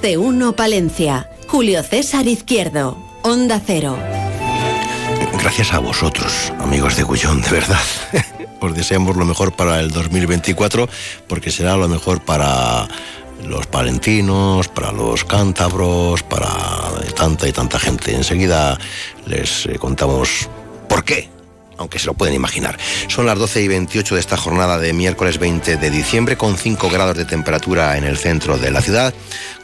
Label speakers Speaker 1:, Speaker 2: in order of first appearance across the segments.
Speaker 1: De uno Palencia. Julio César Izquierdo. Onda Cero.
Speaker 2: Gracias a vosotros, amigos de Gullón, de verdad. Os deseamos lo mejor para el 2024 porque será lo mejor para los palentinos, para los cántabros, para tanta y tanta gente. Enseguida les eh, contamos por qué aunque se lo pueden imaginar. Son las 12 y 28 de esta jornada de miércoles 20 de diciembre, con 5 grados de temperatura en el centro de la ciudad,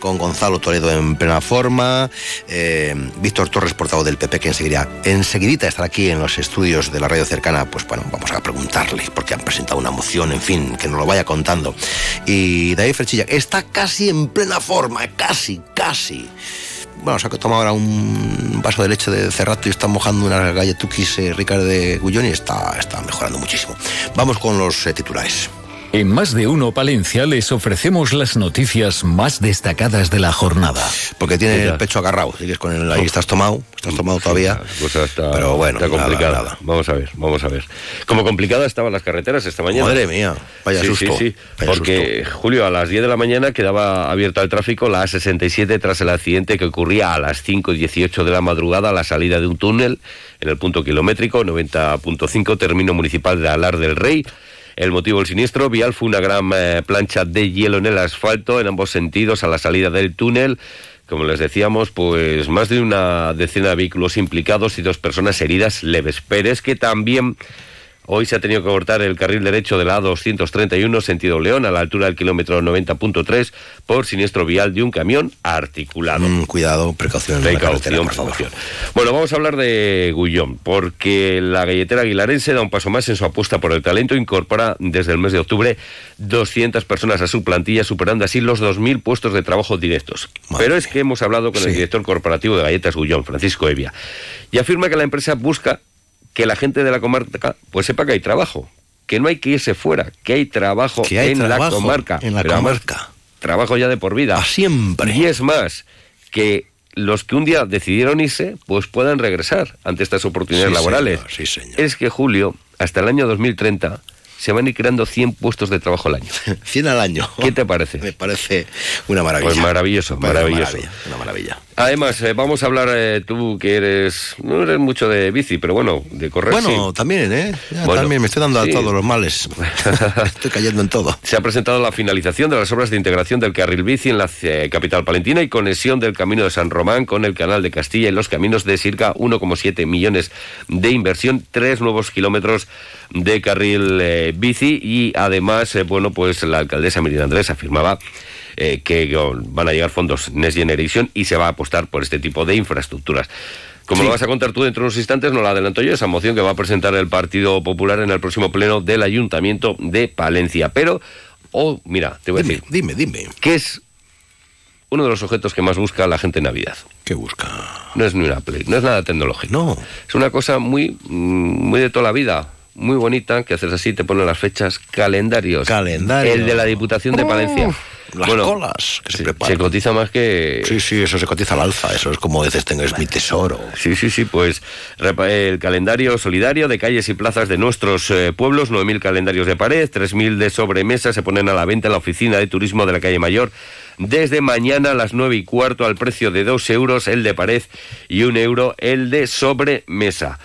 Speaker 2: con Gonzalo Toledo en plena forma, eh, Víctor Torres, portavoz del PP, que enseguida, enseguidita estará aquí en los estudios de la radio cercana, pues bueno, vamos a preguntarle, porque han presentado una moción, en fin, que nos lo vaya contando. Y David Frechilla está casi en plena forma, casi, casi bueno, se ha tomado ahora un vaso de leche de cerrato y está mojando unas galletuquis eh, ricas de Gullón y está, está mejorando muchísimo. Vamos con los eh, titulares.
Speaker 3: En más de uno Palencia les ofrecemos las noticias más destacadas de la jornada.
Speaker 2: Porque tiene el pecho agarrado, sigues con el ahí estás tomado, estás tomado todavía.
Speaker 4: está,
Speaker 2: pero bueno,
Speaker 4: está complicada. Vamos a ver, vamos a ver. Como complicada estaban las carreteras esta mañana.
Speaker 2: Madre mía, vaya
Speaker 4: sí,
Speaker 2: susto.
Speaker 4: Sí, sí, porque Julio a las 10 de la mañana quedaba abierto al tráfico la A67 tras el accidente que ocurría a las 5 y 18 de la madrugada a la salida de un túnel en el punto kilométrico 90.5 término municipal de Alar del Rey. El motivo del siniestro vial fue una gran eh, plancha de hielo en el asfalto en ambos sentidos a la salida del túnel. Como les decíamos, pues más de una decena de vehículos implicados y dos personas heridas leves. Pérez, que también Hoy se ha tenido que cortar el carril derecho de la A231 sentido León a la altura del kilómetro 90.3 por siniestro vial de un camión articulado.
Speaker 2: Mm, cuidado, precaución.
Speaker 4: Precaución, precaución. Bueno, vamos a hablar de Gullón, porque la galletera aguilarense da un paso más en su apuesta por el talento. Incorpora desde el mes de octubre 200 personas a su plantilla, superando así los 2.000 puestos de trabajo directos.
Speaker 2: Madre
Speaker 4: Pero es que hemos hablado con
Speaker 2: Sí.
Speaker 4: el director corporativo de Galletas Gullón, Francisco Evia, y afirma que la empresa busca que la gente de la comarca pues sepa que hay trabajo, que no hay que irse fuera, que hay trabajo
Speaker 2: Que hay
Speaker 4: en la comarca.
Speaker 2: en la
Speaker 4: Pero además,
Speaker 2: comarca.
Speaker 4: trabajo ya de por vida.
Speaker 2: A siempre.
Speaker 4: Y es más, que los que un día decidieron irse, pues puedan regresar ante estas oportunidades
Speaker 2: Sí,
Speaker 4: laborales.
Speaker 2: señor, sí, señor.
Speaker 4: Es que, Julio, hasta el año 2030 se van a ir creando 100 puestos de trabajo al año.
Speaker 2: 100 al año.
Speaker 4: ¿Qué te parece?
Speaker 2: Me parece una maravilla.
Speaker 4: Pues maravilloso, maravilloso.
Speaker 2: Una maravilla. Una maravilla.
Speaker 4: Además, eh, vamos a hablar, eh, tú que eres, no eres mucho de bici, pero bueno, de correr
Speaker 2: Bueno,
Speaker 4: sí.
Speaker 2: también, ¿eh? Ya
Speaker 4: Bueno,
Speaker 2: también me estoy dando
Speaker 4: sí.
Speaker 2: a todos los males. estoy cayendo en todo.
Speaker 4: Se ha presentado la finalización de las obras de integración del carril bici en la eh, capital palentina y conexión del Camino de San Román con el Canal de Castilla y los caminos de circa 1,7 millones de inversión, tres nuevos kilómetros de carril eh, bici y además, eh, bueno, pues la alcaldesa Miriam Andrés afirmaba eh, que oh, van a llegar fondos Next Generation y se va a apostar por este tipo de infraestructuras. Como
Speaker 2: Sí.
Speaker 4: lo vas a contar tú dentro de unos instantes, no la adelanto yo, esa moción que va a presentar el Partido Popular en el próximo pleno del Ayuntamiento de Palencia. Pero, oh, mira, te voy a decir,
Speaker 2: dime, dime.
Speaker 4: ¿qué es uno de los objetos que más busca la gente en Navidad?
Speaker 2: ¿Qué busca?
Speaker 4: No es ni una Play, no es nada tecnológico.
Speaker 2: No.
Speaker 4: Es una cosa muy, mm, muy de toda la vida, muy bonita, que haces así, te ponen las fechas, calendarios.
Speaker 2: Calendario.
Speaker 4: El de la Diputación de Palencia.
Speaker 2: Las colas que se
Speaker 4: se,
Speaker 2: preparan.
Speaker 4: se cotiza más que...
Speaker 2: Sí, sí, eso se cotiza al alza. Eso es como dices, tengo, es mi tesoro.
Speaker 4: Sí, sí, sí, pues el calendario solidario de calles y plazas de nuestros eh, pueblos, 9.000 calendarios de pared, 3.000 de sobremesa se ponen a la venta en la oficina de turismo de la calle Mayor. Desde mañana a las 9 y cuarto al precio de 2 euros el de pared y un euro el de sobremesa.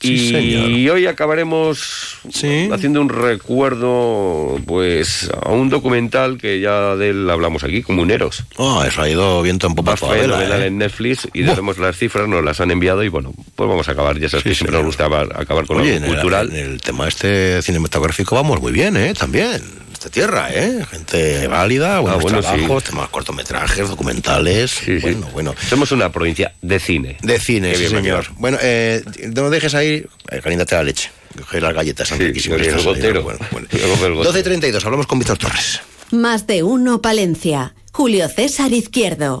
Speaker 2: Sí,
Speaker 4: y
Speaker 2: señor.
Speaker 4: hoy acabaremos
Speaker 2: Sí.
Speaker 4: haciendo un recuerdo pues a un documental que ya de él hablamos aquí, Comuneros.
Speaker 2: Oh, eso ha ido viento en popa toda vela, ¿eh?
Speaker 4: en Netflix y tenemos las cifras, nos las han enviado y bueno, pues vamos a acabar. Ya sabes
Speaker 2: Sí,
Speaker 4: que siempre nos gusta acabar, acabar con
Speaker 2: Oye,
Speaker 4: algo
Speaker 2: en el,
Speaker 4: cultural.
Speaker 2: en el tema este cinematográfico vamos muy bien, ¿eh? También. Esta tierra, ¿eh? Gente válida, buenos
Speaker 4: Ah, bueno,
Speaker 2: trabajos,
Speaker 4: sí.
Speaker 2: temas cortometrajes, documentales.
Speaker 4: Sí, sí.
Speaker 2: bueno, bueno.
Speaker 4: Somos una provincia de cine.
Speaker 2: De cine, sí, señor. Bueno, eh, no lo dejes ahí, eh, la leche. Coge las galletas,
Speaker 4: Sí,
Speaker 2: riquísimas
Speaker 4: y el gotero.
Speaker 2: Bueno, bueno.
Speaker 4: Luego el gotero.
Speaker 2: 12.32, hablamos con Víctor Torres.
Speaker 1: Más de uno Palencia. Julio César Izquierdo.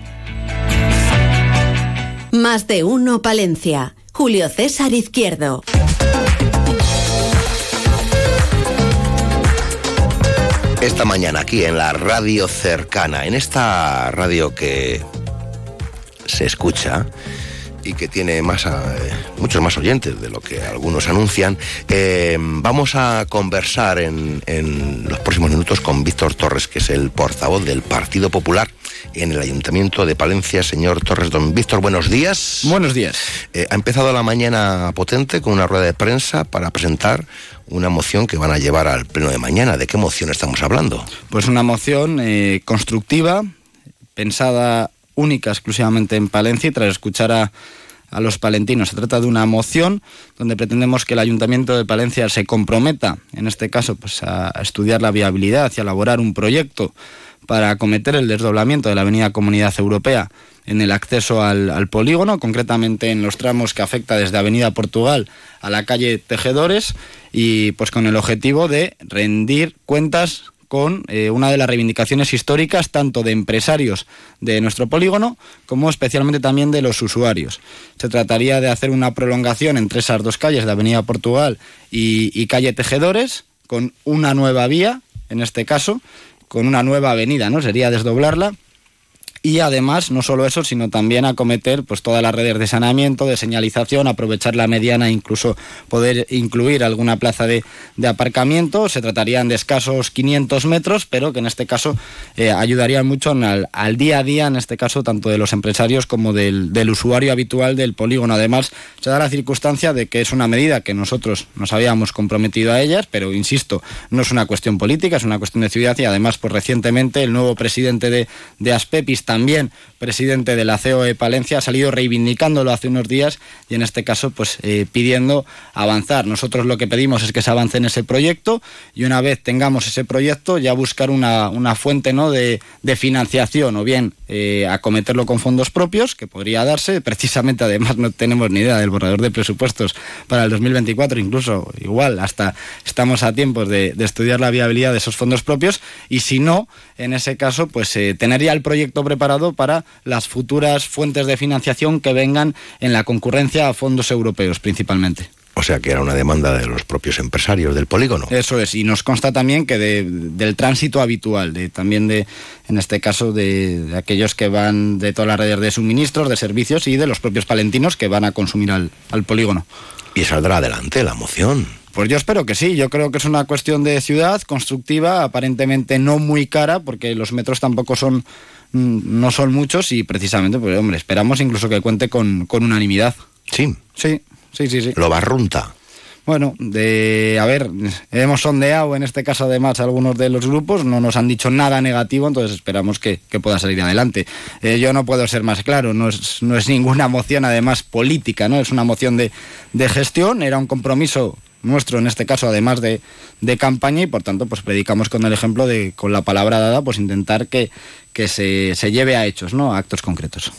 Speaker 1: Más de uno Palencia. Julio César Izquierdo.
Speaker 2: Esta mañana aquí en la radio cercana, en esta radio que se escucha y que tiene más, eh, muchos más oyentes de lo que algunos anuncian, eh, vamos a conversar en, en los próximos minutos con Víctor Torres, que es el portavoz del Partido Popular en el Ayuntamiento de Palencia. Señor Torres, don Víctor, buenos días.
Speaker 5: Buenos días.
Speaker 2: Eh, ha empezado la mañana potente con una rueda de prensa para presentar una moción que van a llevar al pleno de mañana. ¿De qué moción estamos hablando?
Speaker 5: Pues una moción constructiva, pensada única exclusivamente en Palencia y tras escuchar a, a los palentinos. Se trata de una moción donde pretendemos que el Ayuntamiento de Palencia se comprometa, en este caso, pues a estudiar la viabilidad y a elaborar un proyecto para acometer el desdoblamiento de la Avenida Comunidad Europea en el acceso al, al, polígono, concretamente en los tramos que afecta desde Avenida Portugal a la calle Tejedores y pues con el objetivo de rendir cuentas con eh, una de las reivindicaciones históricas tanto de empresarios de nuestro polígono como especialmente también de los usuarios. Se trataría de hacer una prolongación entre esas dos calles de Avenida Portugal y, y calle Tejedores con una nueva vía, en este caso, con una nueva avenida, ¿no? Sería desdoblarla y además no solo eso, sino también acometer pues todas las redes de saneamiento, de señalización, aprovechar la mediana e incluso poder incluir alguna plaza de, de aparcamiento. Se tratarían de escasos 500 metros, pero que en este caso eh, ayudarían mucho al, al, día a día, en este caso tanto de los empresarios como del, del, usuario habitual del polígono. Además, se da la circunstancia de que es una medida que nosotros nos habíamos comprometido a ellas, pero insisto, no es una cuestión política, es una cuestión de ciudad y además, pues recientemente el nuevo presidente de, de Aspepis también presidente de la COE Palencia, ha salido reivindicándolo hace unos días y en este caso pues eh, pidiendo avanzar. Nosotros lo que pedimos es que se avance en ese proyecto y una vez tengamos ese proyecto ya buscar una, una fuente ¿no? de, de, financiación o bien eh, acometerlo con fondos propios, que podría darse. Precisamente además no tenemos ni idea del borrador de presupuestos para el 2024, incluso igual hasta estamos a tiempos de, estudiar la viabilidad de esos fondos propios y si no, en ese caso pues eh, tener ya el proyecto preparado para las futuras fuentes de financiación que vengan en la concurrencia a fondos europeos principalmente.
Speaker 2: O sea que era una demanda de los propios empresarios del polígono.
Speaker 5: Eso es, y nos consta también que de, del tránsito habitual, de, también de, en este caso, de, de, aquellos que van de todas las redes de suministros, de servicios y de los propios palentinos que van a consumir al, al polígono.
Speaker 2: Y saldrá adelante la moción.
Speaker 5: Pues yo espero que sí, yo creo que es una cuestión de ciudad constructiva, aparentemente no muy cara, porque los metros tampoco son no son muchos y precisamente, pues hombre, esperamos incluso que cuente con, con unanimidad.
Speaker 2: Sí.
Speaker 5: Sí, sí, sí, sí.
Speaker 2: Lo barrunta.
Speaker 5: Bueno, de, a ver, hemos sondeado en este caso además algunos de los grupos, no nos han dicho nada negativo, entonces esperamos que, que pueda salir adelante. Eh, yo no puedo ser más claro, no es, no es ninguna moción además política, ¿no? Es una moción de, de gestión, era un compromiso nuestro en este caso además de, de, campaña y por tanto pues predicamos con el ejemplo de con la palabra dada pues intentar que, que se, se lleve a hechos, ¿no? A actos concretos.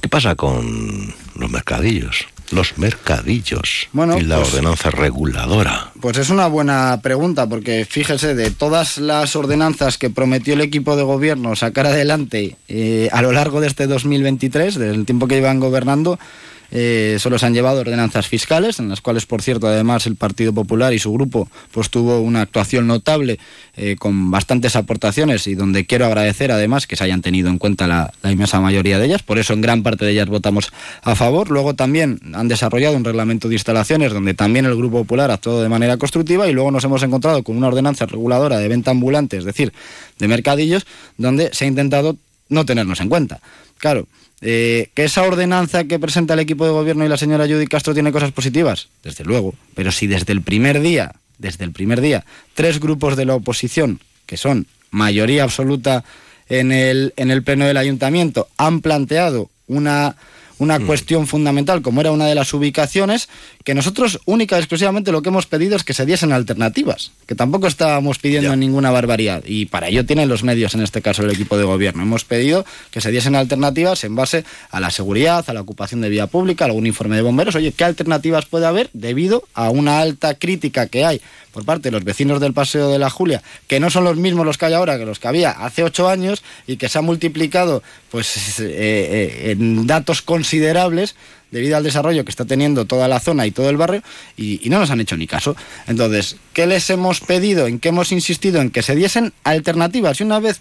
Speaker 2: ¿Qué pasa con los mercadillos? los mercadillos
Speaker 5: Bueno,
Speaker 2: y la
Speaker 5: pues-
Speaker 2: ordenanza reguladora.
Speaker 5: Pues es una buena pregunta, porque fíjese, de todas las ordenanzas que prometió el equipo de gobierno sacar adelante eh, a lo largo de este 2023, del tiempo que llevan gobernando, eh, solo se han llevado ordenanzas fiscales, en las cuales, por cierto, además el Partido Popular y su grupo pues tuvo una actuación notable eh, con bastantes aportaciones y donde quiero agradecer además que se hayan tenido en cuenta la, la inmensa mayoría de ellas, por eso en gran parte de ellas votamos a favor. Luego también han desarrollado un reglamento de instalaciones donde también el Grupo Popular actuado de manera constructiva y luego nos hemos encontrado con una ordenanza reguladora de venta ambulante, es decir, de mercadillos, donde se ha intentado no tenernos en cuenta. Claro, eh, que esa ordenanza que presenta el equipo de gobierno y la señora Judy Castro tiene cosas positivas, desde luego, pero si desde el primer día, desde el primer día, tres grupos de la oposición, que son mayoría absoluta en el, en el pleno del ayuntamiento, han planteado una, una cuestión fundamental, como era una de las ubicaciones, que nosotros única y exclusivamente lo que hemos pedido es que se diesen alternativas, que tampoco estábamos pidiendo
Speaker 2: Ya.
Speaker 5: ninguna barbaridad, y para ello tienen los medios, en este caso el equipo de gobierno. Hemos pedido que se diesen alternativas en base a la seguridad, a la ocupación de vía pública, algún informe de bomberos. Oye, ¿qué alternativas puede haber debido a una alta crítica que hay por parte de los vecinos del Paseo de la Julia, que no son los mismos los que hay ahora que los que había hace ocho años y que se ha multiplicado pues eh, eh, en datos considerables debido al desarrollo que está teniendo toda la zona y todo el barrio y, y no nos han hecho ni caso. Entonces, ¿qué les hemos pedido? ¿En qué hemos insistido? En que se diesen alternativas y una vez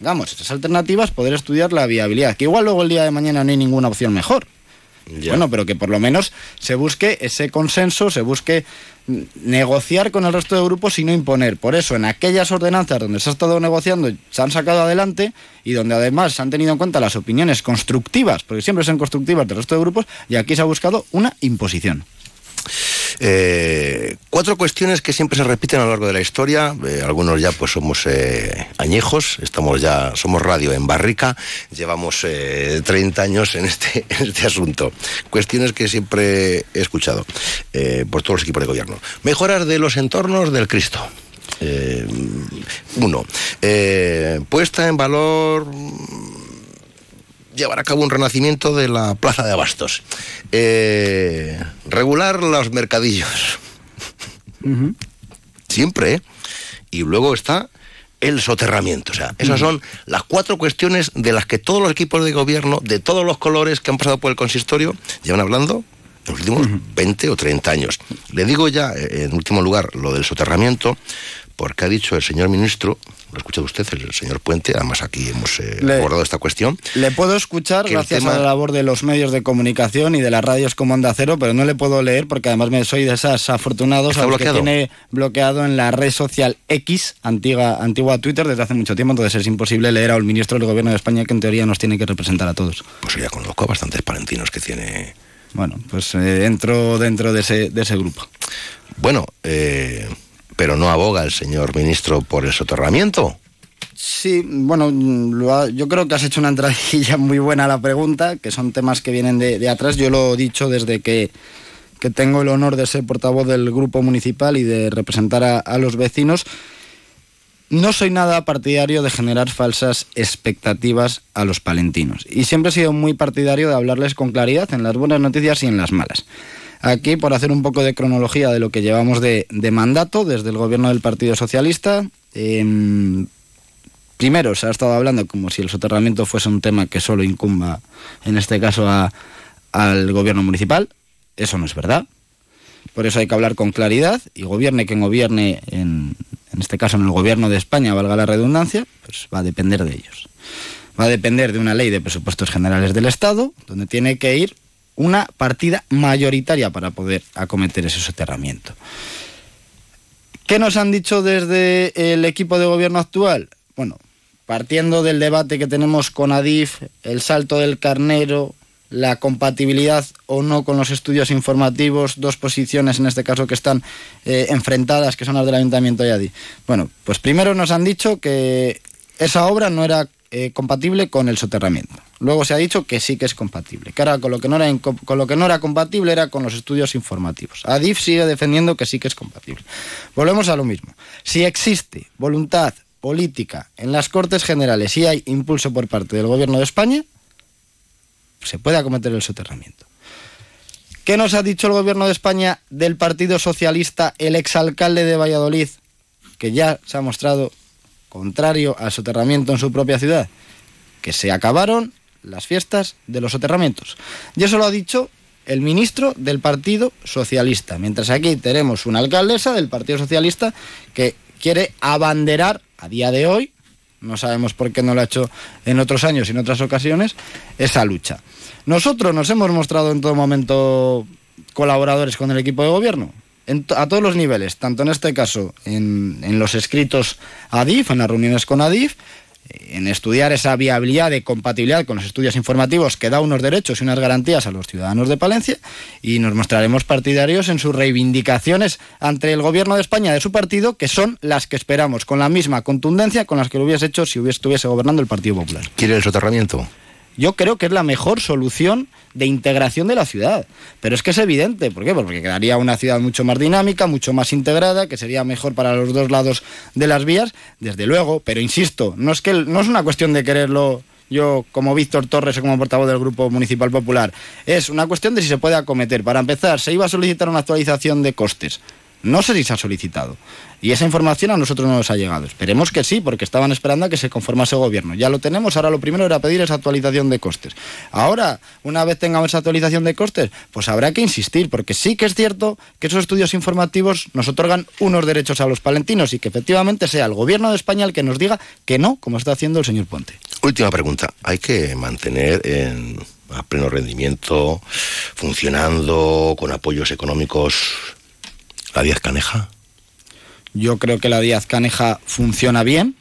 Speaker 5: Vamos, esas alternativas, poder estudiar la viabilidad, que igual luego el día de mañana no hay ninguna opción mejor.
Speaker 2: Ya.
Speaker 5: Bueno, pero que por lo menos se busque ese consenso, se busque negociar con el resto de grupos y no imponer. Por eso, en aquellas ordenanzas donde se ha estado negociando, se han sacado adelante y donde además se han tenido en cuenta las opiniones constructivas, porque siempre son constructivas del resto de grupos, y aquí se ha buscado una imposición.
Speaker 2: Eh, cuatro cuestiones que siempre se repiten a lo largo de la historia. Eh, algunos ya pues somos eh, añejos, estamos ya, somos radio en barrica, llevamos eh, 30 años en este, en este asunto. Cuestiones que siempre he escuchado por todos los equipos de gobierno. Mejoras de los entornos del Cristo. Uno, puesta en valor llevar a cabo un renacimiento de la plaza de abastos. Eh, regular los mercadillos. Siempre, ¿eh? Y luego está el soterramiento. O sea, esas son las cuatro cuestiones de las que todos los equipos de gobierno, de todos los colores que han pasado por el consistorio, llevan hablando en los últimos 20 o 30 años. Le digo ya, eh, en último lugar, lo del soterramiento, porque ha dicho el señor ministro, lo ha escuchado usted, el señor Puente, además aquí hemos eh,
Speaker 5: Le-
Speaker 2: abordado esta cuestión,
Speaker 5: Le puedo escuchar gracias
Speaker 2: tema-
Speaker 5: a la labor de los medios de comunicación y de las radios como Onda Cero, pero no le puedo leer porque además me soy de esas afortunados
Speaker 2: ¿Está
Speaker 5: a los
Speaker 2: bloqueado?
Speaker 5: que tiene bloqueado en la red social X, antigua, antigua Twitter, desde hace mucho tiempo, entonces es imposible leer al ministro del Gobierno de España que en teoría nos tiene que representar a todos.
Speaker 2: pues ya conozco a bastantes palentinos que tiene...
Speaker 5: Bueno, pues eh, entro dentro de ese, de ese grupo.
Speaker 2: Bueno, eh, pero no aboga el señor ministro por el soterramiento.
Speaker 5: Sí, bueno, yo creo que has hecho una entradilla muy buena a la pregunta, que son temas que vienen de, atrás. Yo lo he dicho desde que, que tengo el honor de ser portavoz del grupo municipal y de representar a los vecinos. No soy nada partidario de generar falsas expectativas a los palentinos. Y siempre he sido muy partidario de hablarles con claridad en las buenas noticias y en las malas. Aquí, por hacer un poco de cronología de lo que llevamos de, mandato desde el gobierno del Partido Socialista, em, primero se ha estado hablando como si el soterramiento fuese un tema que solo incumba, en este caso, a- al gobierno municipal. Eso no es verdad. Por eso hay que hablar con claridad y gobierne quien gobierne, en, en este caso en el gobierno de España, valga la redundancia, pues va a depender de ellos. Va a depender de una ley de presupuestos generales del Estado, donde tiene que ir una partida mayoritaria para poder acometer ese soterramiento. ¿Qué nos han dicho desde el equipo de gobierno actual? Bueno, partiendo del debate que tenemos con Adif, el salto del carnero, la compatibilidad o no con los estudios informativos, dos posiciones en este caso que están eh, enfrentadas, que son las del Ayuntamiento de Adif. Bueno, pues primero nos han dicho que esa obra no era eh, compatible con el soterramiento. Luego se ha dicho que sí que es compatible. Que con lo que no era con lo que no era compatible era con los estudios informativos. Adif sigue defendiendo que sí que es compatible. Volvemos a lo mismo. Si existe voluntad política en las Cortes Generales y hay impulso por parte del Gobierno de España, se puede acometer el soterramiento. ¿Qué nos ha dicho el gobierno de España del Partido Socialista, el exalcalde de Valladolid, que ya se ha mostrado contrario al soterramiento en su propia ciudad? Que se acabaron las fiestas de los soterramientos. Y eso lo ha dicho el ministro del Partido Socialista, mientras aquí tenemos una alcaldesa del Partido Socialista que quiere abanderar a día de hoy, no sabemos por qué no lo ha hecho en otros años y en otras ocasiones, esa lucha. Nosotros nos hemos mostrado en todo momento colaboradores con el equipo de gobierno, a todos los niveles, tanto en este caso en, en los escritos a ADIF, en las reuniones con ADIF, en estudiar esa viabilidad de compatibilidad con los estudios informativos que da unos derechos y unas garantías a los ciudadanos de Palencia y nos mostraremos partidarios en sus reivindicaciones ante el gobierno de España de su partido, que son las que esperamos, con la misma contundencia con las que lo hubiese hecho si estuviese gobernando el Partido Popular.
Speaker 2: ¿Quiere el soterramiento?
Speaker 5: Yo creo que es la mejor solución de integración de la ciudad. Pero es que es evidente, ¿por qué? Porque quedaría una ciudad mucho más dinámica, mucho más integrada, que sería mejor para los dos lados de las vías, desde luego, pero insisto, no es que no es una cuestión de quererlo yo como Víctor Torres o como portavoz del Grupo Municipal Popular, es una cuestión de si se puede acometer. Para empezar, se iba a solicitar una actualización de costes. No sé si se ha solicitado. Y esa información a nosotros no nos ha llegado. Esperemos que sí, porque estaban esperando a que se conformase el gobierno. Ya lo tenemos, ahora lo primero era pedir esa actualización de costes. Ahora, una vez tengamos esa actualización de costes, pues habrá que insistir, porque sí que es cierto que esos estudios informativos nos otorgan unos derechos a los palentinos y que efectivamente sea el gobierno de España el que nos diga que no, como está haciendo el señor Ponte.
Speaker 2: Última pregunta. ¿Hay que mantener en a pleno rendimiento, funcionando con apoyos económicos la Díaz Caneja?
Speaker 5: Yo creo que la Díaz Caneja funciona bien.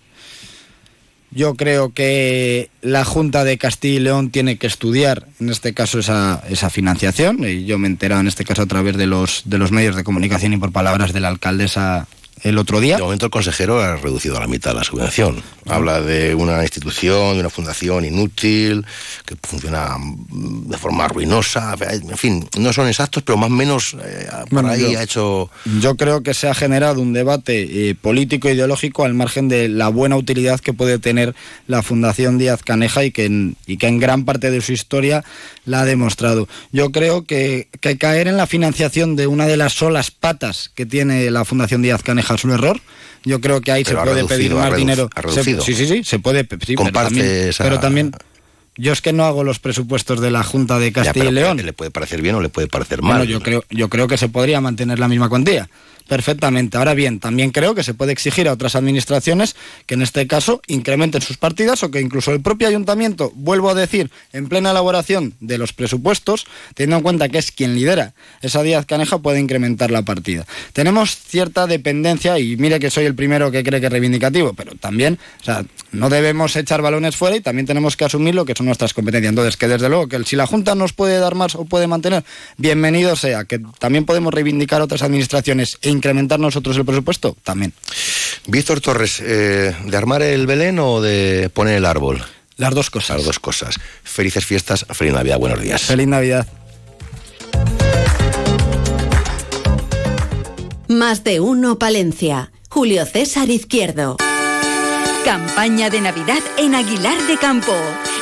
Speaker 5: Yo creo que la Junta de Castilla y León tiene que estudiar, en este caso, esa, esa financiación. Yo me he enterado, en este caso, a través de los, de los medios de comunicación y por palabras de la alcaldesa el otro día.
Speaker 2: De momento el consejero ha reducido a la mitad la subvención. Habla de una institución, de una fundación inútil, que funciona de forma ruinosa. En fin, no son exactos, pero más o menos eh, por ahí ha hecho...
Speaker 5: Yo creo que se ha generado un debate eh, político e ideológico al margen de la buena utilidad que puede tener la Fundación Díaz Caneja y que en, y que en gran parte de su historia la ha demostrado. Yo creo que, que caer en la financiación de una de las solas patas que tiene la Fundación Díaz Caneja es un error. Yo creo que ahí se puede pedir más dinero. sí, sí, sí, se puede. Sí, pero, también, yo es que no hago los presupuestos de la Junta de Castilla y León.
Speaker 2: Le puede parecer bien o le puede parecer mal.
Speaker 5: yo creo, yo creo que se podría mantener la misma cuantía perfectamente. Ahora bien, también creo que se puede exigir a otras administraciones que en este caso incrementen sus partidas o que incluso el propio ayuntamiento, vuelvo a decir, en plena elaboración de los presupuestos, teniendo en cuenta que es quien lidera esa Díaz Caneja, puede incrementar la partida. Tenemos cierta dependencia, y mire que soy el primero que cree que es reivindicativo, pero también, o sea, no debemos echar balones fuera y también tenemos que asumir lo que son nuestras competencias. Entonces, que desde luego, que si la Junta nos puede dar más o puede mantener, bienvenido sea, que también podemos reivindicar otras administraciones e incrementar nosotros el presupuesto? También.
Speaker 2: Víctor Torres, eh, ¿de armar el Belén o de poner el árbol?
Speaker 5: Las dos cosas.
Speaker 2: Las dos cosas. Felices fiestas, feliz Navidad, buenos días.
Speaker 5: Feliz Navidad.
Speaker 1: Más de uno, Palencia. Julio César Izquierdo.
Speaker 6: Campaña de Navidad en Aguilar de Campo.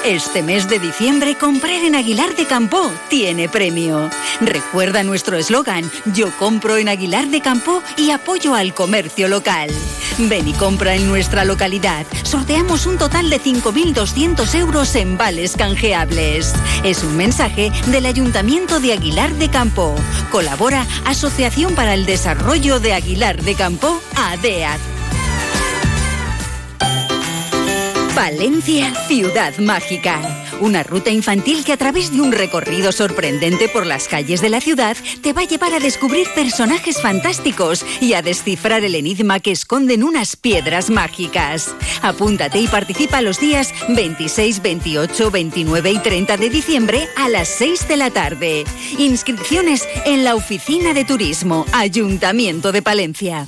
Speaker 6: Este mes de diciembre comprar en Aguilar de Campo tiene premio. Recuerda nuestro eslogan, yo compro en Aguilar de Campo y apoyo al comercio local. Ven y compra en nuestra localidad. Sorteamos un total de 5.200 euros en vales canjeables. Es un mensaje del Ayuntamiento de Aguilar de Campo. Colabora Asociación para el Desarrollo de Aguilar de Campo, ADEAD. Valencia, ciudad mágica. Una ruta infantil que a través de un recorrido sorprendente por las calles de la ciudad te va a llevar a descubrir personajes fantásticos y a descifrar el enigma que esconden unas piedras mágicas. Apúntate y participa los días 26, 28, 29 y 30 de diciembre a las 6 de la tarde. Inscripciones en la Oficina de Turismo, Ayuntamiento de Palencia.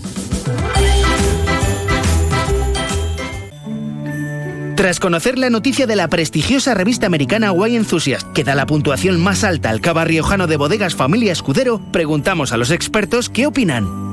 Speaker 7: Tras conocer la noticia de la prestigiosa revista americana Wine Enthusiast, que da la puntuación más alta al cava riojano de bodegas Familia Escudero, preguntamos a los expertos qué opinan.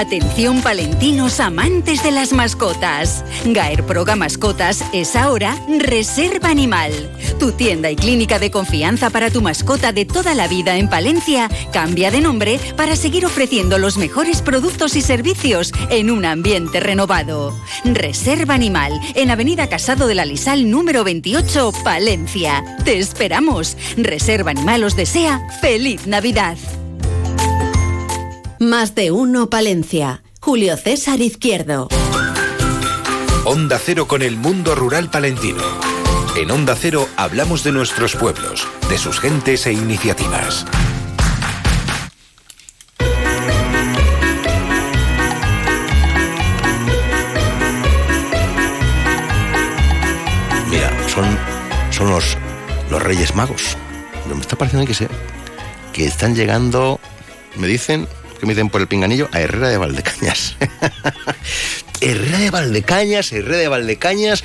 Speaker 6: Atención palentinos amantes de las mascotas. Gaer Proga Mascotas es ahora Reserva Animal. Tu tienda y clínica de confianza para tu mascota de toda la vida en Palencia cambia de nombre para seguir ofreciendo los mejores productos y servicios en un ambiente renovado. Reserva Animal en Avenida Casado de la Lisal número 28, Palencia. Te esperamos. Reserva Animal os desea feliz Navidad.
Speaker 8: Más de uno Palencia. Julio César Izquierdo.
Speaker 9: Onda Cero con el mundo rural palentino. En Onda Cero hablamos de nuestros pueblos, de sus gentes e iniciativas.
Speaker 2: Mira, son, son los, los Reyes Magos. Me está pareciendo que, se, que están llegando, me dicen, que me dicen por el pinganillo, a Herrera de Valdecañas. Herrera de Valdecañas, Herrera de Valdecañas.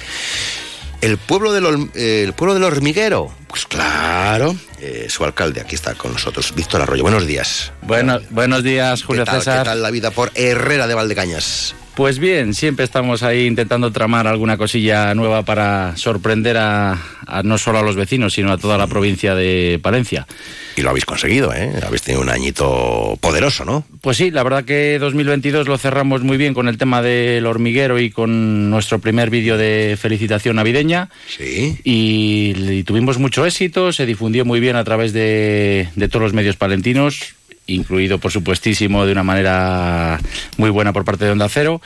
Speaker 2: El pueblo del, el pueblo del hormiguero. Pues claro, eh, su alcalde aquí está con nosotros, Víctor Arroyo. Buenos días.
Speaker 10: Bueno, buenos días, Julio
Speaker 2: ¿Qué tal,
Speaker 10: César.
Speaker 2: ¿Qué tal la vida por Herrera de Valdecañas?
Speaker 10: Pues bien, siempre estamos ahí intentando tramar alguna cosilla nueva para sorprender a, a no solo a los vecinos, sino a toda la provincia de Palencia.
Speaker 2: Y lo habéis conseguido, ¿eh? Habéis tenido un añito poderoso, ¿no?
Speaker 10: Pues sí, la verdad que 2022 lo cerramos muy bien con el tema del hormiguero y con nuestro primer vídeo de felicitación navideña.
Speaker 2: Sí.
Speaker 10: Y, y tuvimos mucho éxito, se difundió muy bien a través de, de todos los medios palentinos, incluido por supuestísimo de una manera muy buena por parte de Onda Cero.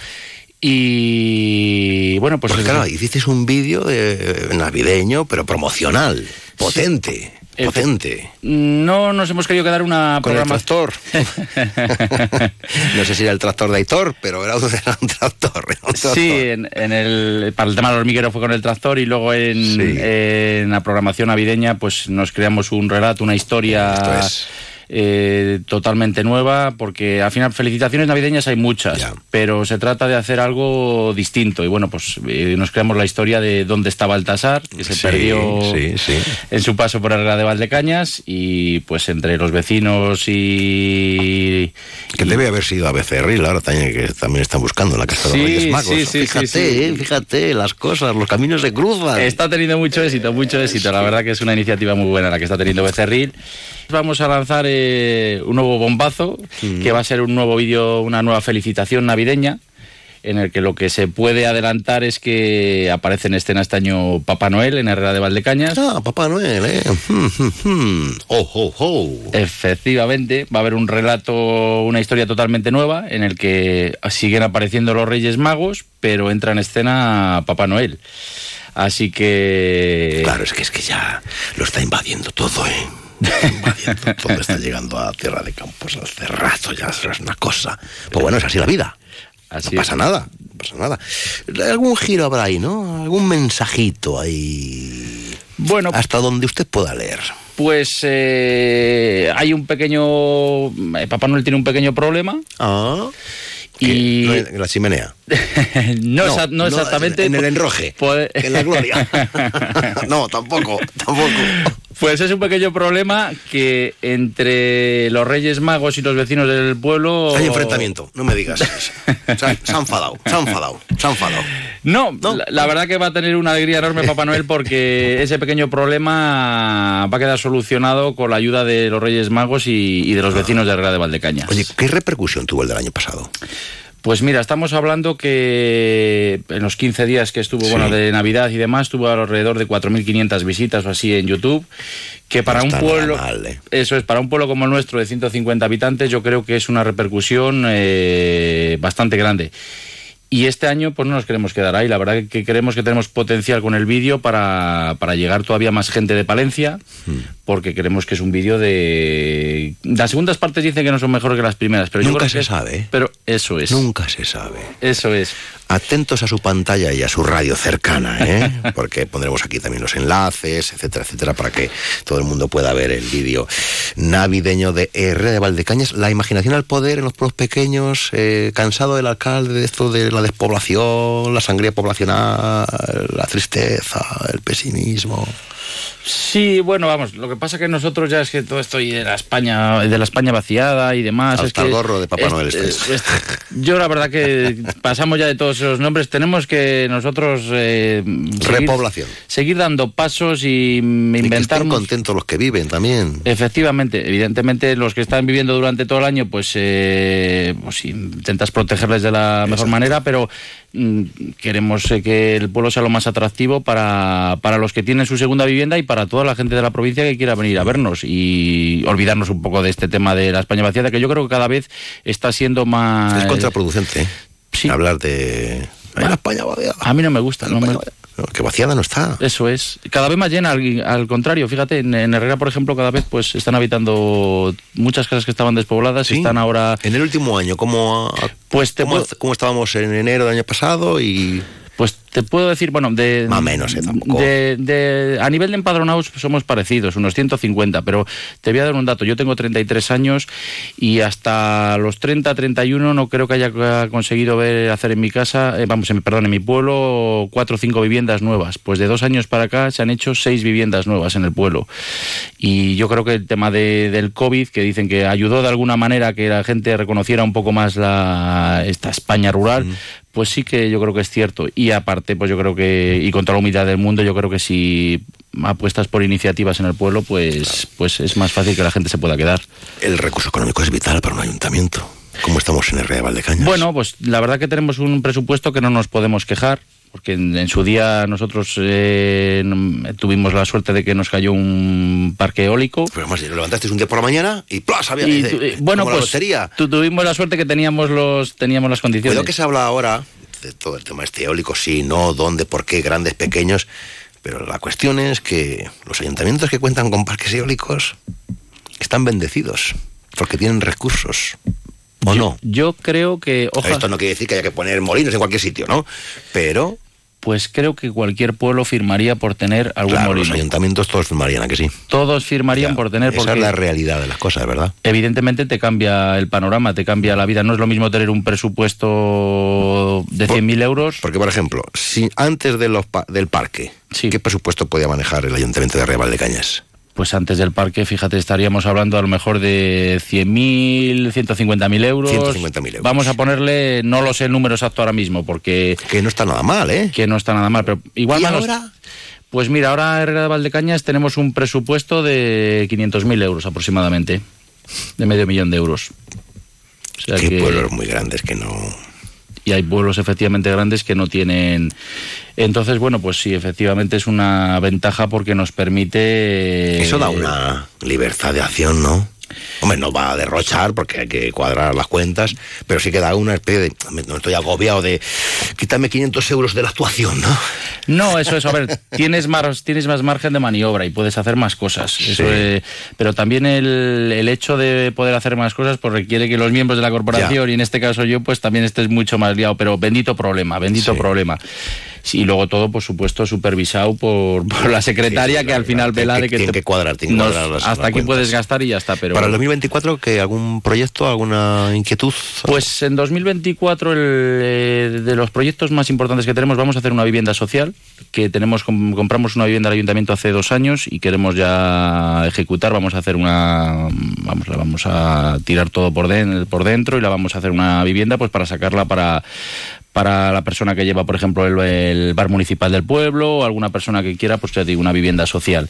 Speaker 10: Y bueno, pues...
Speaker 2: Pues claro, hicisteis un vídeo de- navideño, pero promocional, potente, potente.
Speaker 10: No nos hemos querido quedar una
Speaker 2: Con el
Speaker 10: programación.
Speaker 2: No sé si era el tractor de Aitor, pero era un, era un tractor. era un tractor.
Speaker 10: Sí, en, en el, para el tema del hormiguero fue con el tractor y luego en,
Speaker 2: Sí.
Speaker 10: en la programación navideña pues nos creamos un relato, una historia
Speaker 2: Esto es.
Speaker 10: Eh, totalmente nueva porque al final felicitaciones navideñas hay muchas, pero se trata de hacer algo distinto y bueno pues eh, nos creamos la historia de dónde está Baltasar, que se
Speaker 2: Sí,
Speaker 10: perdió
Speaker 2: sí, sí.
Speaker 10: en su paso por Herrera de Valdecañas y pues entre los vecinos y...
Speaker 2: Que debe haber sido a Becerril, ahora también, que también están buscando la casa de los Reyes Magos.
Speaker 10: sí, sí,
Speaker 2: fíjate,
Speaker 10: sí, sí.
Speaker 2: eh, fíjate, las cosas, los caminos se cruzan.
Speaker 10: Está teniendo mucho éxito, mucho éxito. La verdad que es una iniciativa muy buena la que está teniendo Becerril. Vamos a lanzar eh, un nuevo bombazo, que va a ser un nuevo vídeo, una nueva felicitación navideña, en el que lo que se puede adelantar es que aparece en escena este año Papá Noel en Herrera de Valdecañas.
Speaker 2: Ah, Papá Noel, ¿eh? Oh, oh, oh.
Speaker 10: Efectivamente, va a haber un relato, una historia totalmente nueva en el que siguen apareciendo los Reyes Magos, pero entra en escena Papá Noel. Así que...
Speaker 2: Claro, es que es que ya lo está invadiendo todo, ¿eh? Todo, está llegando a Tierra de Campos hace rato, ya es una cosa. Pues bueno, es así la vida.
Speaker 10: Así
Speaker 2: no pasa
Speaker 10: es.
Speaker 2: nada, no pasa nada. Algún giro habrá ahí, ¿no? Algún mensajito ahí.
Speaker 10: Bueno,
Speaker 2: hasta donde usted pueda leer.
Speaker 10: Pues eh, hay un pequeño. eh, Papá Noel tiene un pequeño problema.
Speaker 2: Ah.
Speaker 10: Y.
Speaker 2: La chimenea.
Speaker 10: no, exa- no exactamente.
Speaker 2: En el enroje.
Speaker 10: Pues-
Speaker 2: En la gloria. no, tampoco, tampoco.
Speaker 10: Pues es un pequeño problema que entre los Reyes Magos y los vecinos del pueblo.
Speaker 2: Hay enfrentamiento, no me digas. Se ha, se ha enfadado, se ha enfadado, se ha enfadado.
Speaker 10: No, La, la verdad que va a tener una alegría enorme Papá Noel porque ese pequeño problema va a quedar solucionado con la ayuda de los Reyes Magos y, y de los vecinos de Herrera de Valdecañas.
Speaker 2: Oye, ¿qué repercusión tuvo el del año pasado?
Speaker 10: Pues mira, estamos hablando que en los 15 días que estuvo,
Speaker 2: Sí.
Speaker 10: bueno, de Navidad y demás, tuvo alrededor de 4.500 visitas o así en YouTube, que para
Speaker 2: No
Speaker 10: un pueblo,
Speaker 2: mal, ¿eh?
Speaker 10: eso es, para un pueblo como el nuestro de 150 habitantes, yo creo que es una repercusión eh, bastante grande. Y este año pues no nos queremos quedar ahí, la verdad que creemos que tenemos potencial con el vídeo para, para llegar todavía más gente de Palencia,
Speaker 2: Hmm.
Speaker 10: porque creemos que es un vídeo de... Las segundas partes dicen que no son mejores que las primeras, pero yo
Speaker 2: Nunca
Speaker 10: creo
Speaker 2: se
Speaker 10: que
Speaker 2: sabe, ¿eh?
Speaker 10: Pero eso es.
Speaker 2: Nunca se sabe.
Speaker 10: Eso es.
Speaker 2: Atentos a su pantalla y a su radio cercana, ¿eh? porque pondremos aquí también los enlaces, etcétera, etcétera, para que todo el mundo pueda ver el vídeo navideño de Herrera de Valdecañas. La imaginación al poder en los pueblos pequeños, eh, cansado del alcalde de esto de la despoblación, la sangría poblacional, la tristeza, el pesimismo.
Speaker 10: Sí, bueno, vamos, lo que pasa que nosotros ya es que todo esto y de la España, de la España vaciada y demás.
Speaker 2: Hasta
Speaker 10: es
Speaker 2: el gorro de Papá Noel
Speaker 10: es-
Speaker 2: estáis.
Speaker 10: es- yo la verdad que pasamos ya de todos esos nombres. Tenemos que nosotros eh, seguir-
Speaker 2: Repoblación.
Speaker 10: seguir dando pasos y inventarnos.
Speaker 2: contentos los que viven también.
Speaker 10: Efectivamente, evidentemente los que están viviendo durante todo el año, pues, eh, pues intentas protegerles de la mejor manera, pero mm, queremos eh, que el pueblo sea lo más atractivo para, para los que tienen su segunda vivienda y para toda la gente de la provincia que quiera venir a vernos y olvidarnos un poco de este tema de la España vaciada, que yo creo que cada vez está siendo más...
Speaker 2: Es contraproducente, ¿eh? Hablar de... La España vaciada.
Speaker 10: A mí no me gusta, no me-
Speaker 2: No, que vaciada no está.
Speaker 10: Eso es. Cada vez más llena, al, al contrario. Fíjate, en, en Herrera, por ejemplo, cada vez pues están habitando muchas casas que estaban despobladas, están ahora...
Speaker 2: En el último año, ¿cómo,
Speaker 10: pues te
Speaker 2: cómo,
Speaker 10: puedo-
Speaker 2: cómo estábamos en enero del año pasado? y
Speaker 10: te puedo decir, bueno, de...
Speaker 2: Más o menos, ¿eh? Tampoco.
Speaker 10: De, de- a nivel de empadronados somos parecidos, unos 150, pero te voy a dar un dato. Yo tengo 33 años y hasta los 30, 31 no creo que haya conseguido ver hacer en mi casa, eh, vamos, en, perdón, en mi pueblo, cuatro o cinco viviendas nuevas. Pues de dos años para acá se han hecho seis viviendas nuevas en el pueblo. Y yo creo que el tema de- del COVID, que dicen que ayudó de alguna manera que la gente reconociera un poco más la, esta España rural, pues sí que yo creo que es cierto. Y aparte, pues yo creo que, y con toda la humildad del mundo, yo creo que si apuestas por iniciativas en el pueblo, pues, pues es más fácil que la gente se pueda quedar.
Speaker 2: El recurso económico es vital para un ayuntamiento. ¿Cómo estamos en Herrera de Valdecañas?
Speaker 10: Bueno, pues la verdad que tenemos un presupuesto que no nos podemos quejar. Porque en, en su día nosotros eh, tuvimos la suerte de que nos cayó un parque eólico.
Speaker 2: Pero además, lo levantaste un día por la mañana y ¡plas! Había,
Speaker 10: Y
Speaker 2: dice,
Speaker 10: tu- eh, bueno,
Speaker 2: la
Speaker 10: pues tu- tuvimos la suerte que teníamos los teníamos las condiciones.
Speaker 2: Cuidado que se habla ahora de todo el tema este eólico, sí, no, dónde, por qué, grandes, pequeños. Pero la cuestión es que los ayuntamientos que cuentan con parques eólicos están bendecidos porque tienen recursos. ¿O no?
Speaker 10: Yo creo que,
Speaker 2: Esto no quiere decir que haya que poner molinos en cualquier sitio, ¿no? Pero
Speaker 10: pues creo que cualquier pueblo firmaría por tener algún
Speaker 2: claro, los
Speaker 10: molino.
Speaker 2: ayuntamientos todos firmarían a que sí.
Speaker 10: Todos firmarían por tener
Speaker 2: Esa
Speaker 10: porque
Speaker 2: es la realidad de las cosas, ¿verdad?
Speaker 10: evidentemente te cambia el panorama, te cambia la vida. No es lo mismo tener un presupuesto de 100.000 euros.
Speaker 2: Porque, por ejemplo, si antes de los pa- del parque, ¿qué presupuesto podía manejar el ayuntamiento de Real de Cañas?
Speaker 10: Pues antes del parque, fíjate, estaríamos hablando a lo mejor de 100.000, 150.000 euros.
Speaker 2: 150.000 euros.
Speaker 10: Vamos a ponerle, no lo sé el número exacto ahora mismo, porque...
Speaker 2: Que no está nada mal, ¿eh?
Speaker 10: Que no está nada mal, pero igual
Speaker 2: ¿Y ahora?
Speaker 10: Pues mira, ahora Herrera de Valdecañas tenemos un presupuesto de 500.000 euros aproximadamente, de medio millón de euros. O sea
Speaker 2: Qué
Speaker 10: que-
Speaker 2: pueblos muy grandes que no...
Speaker 10: y hay pueblos efectivamente grandes que no tienen. Entonces, bueno, pues sí, efectivamente es una ventaja porque nos permite.
Speaker 2: Eso da una libertad de acción, ¿no? Hombre, no va a derrochar porque hay que cuadrar las cuentas, pero sí que da una especie de... No estoy agobiado de... Quítame 500 euros de la actuación, ¿no?
Speaker 10: No, eso es, a ver, tienes más, tienes más margen de maniobra y puedes hacer más cosas. Eso
Speaker 2: Sí.
Speaker 10: es- pero también el, el hecho de poder hacer más cosas pues requiere que los miembros de la corporación, y en este caso yo, pues también estés mucho más liado. Pero bendito problema, bendito problema. Y luego todo, por supuesto, supervisado por, por la secretaria
Speaker 2: Sí,
Speaker 10: que al final vela de que,
Speaker 2: tiene que cuadrar, tiene que cuadrar las-
Speaker 10: hasta
Speaker 2: las
Speaker 10: aquí
Speaker 2: cuentas.
Speaker 10: puedes gastar y ya está. Pero
Speaker 2: Para el 2024, ¿que ¿algún proyecto, alguna inquietud?
Speaker 10: Pues en 2024 el, eh, de los proyectos más importantes que tenemos vamos a hacer una vivienda social que tenemos com- compramos una vivienda al ayuntamiento hace dos años y queremos ya ejecutar vamos a hacer una vamos la vamos a tirar todo por, den- por dentro y la vamos a hacer una vivienda pues para sacarla para para la persona que lleva, por ejemplo, el, bar municipal del pueblo o alguna persona que quiera, pues ya digo, una vivienda social.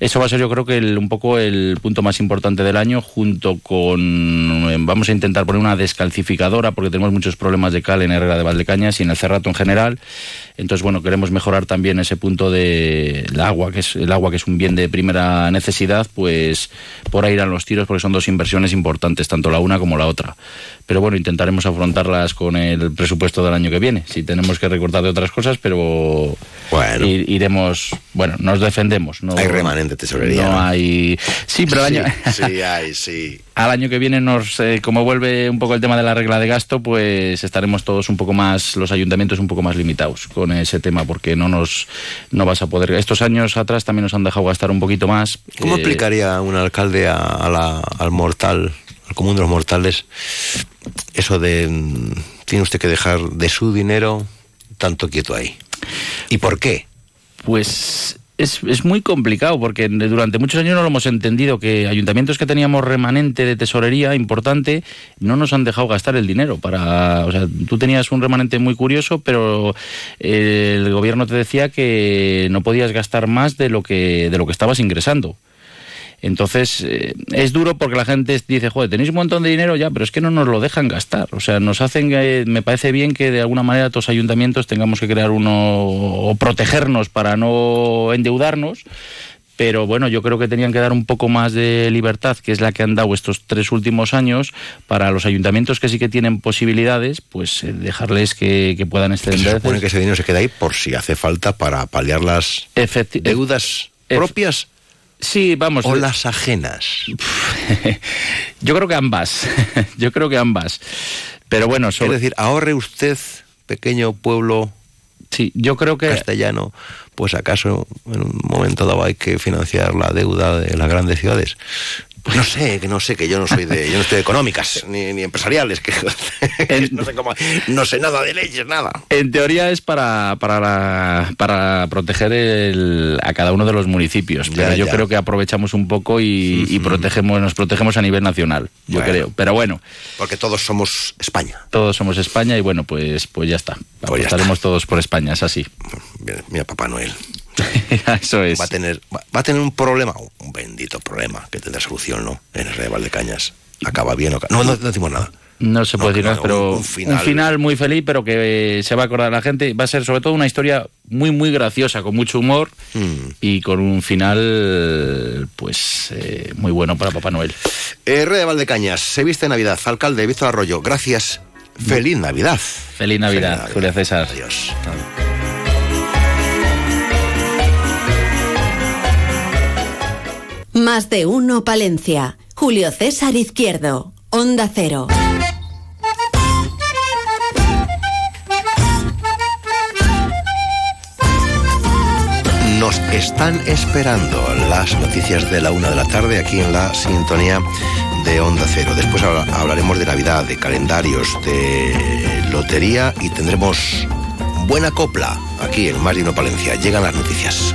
Speaker 10: Eso va a ser, yo creo que el- un poco el punto más importante del año, junto con. eh, Vamos a intentar poner una descalcificadora, porque tenemos muchos problemas de cal en Herrera de Valdecañas y en el Cerrato en general. Entonces, bueno, queremos mejorar también ese punto de el agua, que es el agua que es un bien de primera necesidad, pues por ahí irán los tiros, porque son dos inversiones importantes, tanto la una como la otra. Pero bueno, intentaremos afrontarlas con el presupuesto del año que viene. Si tenemos que recortar de otras cosas, pero
Speaker 2: Bueno.
Speaker 10: iremos, bueno, nos defendemos. No,
Speaker 2: Hay remanente tesorería,
Speaker 10: No
Speaker 2: ¿no?
Speaker 10: hay. Sí, pero el año.
Speaker 2: Sí, sí, hay, sí.
Speaker 10: Al año que viene nos eh, como vuelve un poco el tema de la regla de gasto pues estaremos todos un poco más los ayuntamientos un poco más limitados con ese tema porque no nos no vas a poder estos años atrás también nos han dejado gastar un poquito más
Speaker 2: ¿Cómo
Speaker 10: Eh,
Speaker 2: explicaría un alcalde a, a la- al mortal, al común de los mortales, eso de mm, tiene usted que dejar de su dinero tanto quieto ahí? ¿Y por qué?
Speaker 10: Pues es, es muy complicado porque durante muchos años no lo hemos entendido, que ayuntamientos que teníamos remanente de tesorería importante no nos han dejado gastar el dinero. para O sea, tú tenías un remanente muy curioso, pero eh, el gobierno te decía que no podías gastar más de lo que, de lo que estabas ingresando. Entonces, eh, es duro porque la gente dice, joder, tenéis un montón de dinero ya, pero es que no nos lo dejan gastar. O sea, nos hacen, eh, me parece bien que de alguna manera todos los ayuntamientos tengamos que crear uno o protegernos para no endeudarnos. Pero bueno, yo creo que tenían que dar un poco más de libertad, que es la que han dado estos tres últimos años, para los ayuntamientos que sí que tienen posibilidades, pues eh, dejarles que, que puedan
Speaker 2: Se
Speaker 10: extender.
Speaker 2: supone que ese dinero se queda ahí por si hace falta para paliar las deudas propias
Speaker 10: Sí, vamos.
Speaker 2: o las ajenas.
Speaker 10: Yo creo que ambas. Yo creo que ambas. Pero bueno, sobre...
Speaker 2: Es decir, ahorre usted, pequeño pueblo
Speaker 10: sí, yo creo que
Speaker 2: castellano, pues acaso en un momento dado hay que financiar la deuda de las grandes ciudades. Pues no sé, que no sé, que yo no soy de, yo no estoy de económicas ni, ni empresariales, que, no sé cómo, no sé nada de leyes, nada.
Speaker 10: En teoría es para, para, para proteger el- a cada uno de los municipios, pero yo
Speaker 2: ya.
Speaker 10: creo que aprovechamos un poco y, y protegemos, nos protegemos a nivel nacional, yo
Speaker 2: Bueno.
Speaker 10: creo. Pero bueno,
Speaker 2: Porque todos somos España.
Speaker 10: todos somos España y bueno, pues, pues ya está.
Speaker 2: Pues ya
Speaker 10: todos por España, es así.
Speaker 2: Mira, mira, Papá Noel.
Speaker 10: Eso es.
Speaker 2: Va a tener, va, va a tener un problema, un bendito problema que tendrá solución, ¿no? En el Rey de Valdecañas. Acaba bien o No, no, no decimos nada.
Speaker 10: No se puede
Speaker 2: No,
Speaker 10: decir más, pero
Speaker 2: un-
Speaker 10: un
Speaker 2: un
Speaker 10: final... muy feliz, pero que eh, se va a acordar la gente. Va a ser sobre todo una historia muy, muy graciosa, con mucho humor
Speaker 2: Mm.
Speaker 10: y con un final, pues, eh, muy bueno para Papá Noel.
Speaker 2: Eh, Rey de Valdecañas, se viste Navidad. Alcalde Víctor Arroyo, gracias. Feliz Navidad.
Speaker 10: Feliz Navidad, Julia César.
Speaker 2: Adiós.
Speaker 1: Más de uno Palencia. Julio César Izquierdo. Onda Cero.
Speaker 2: Nos están esperando las noticias de la una de la tarde aquí en la sintonía de Onda Cero. Después habla- hablaremos de Navidad, de calendarios, de lotería y tendremos buena copla aquí en Uno Palencia. Llegan las noticias.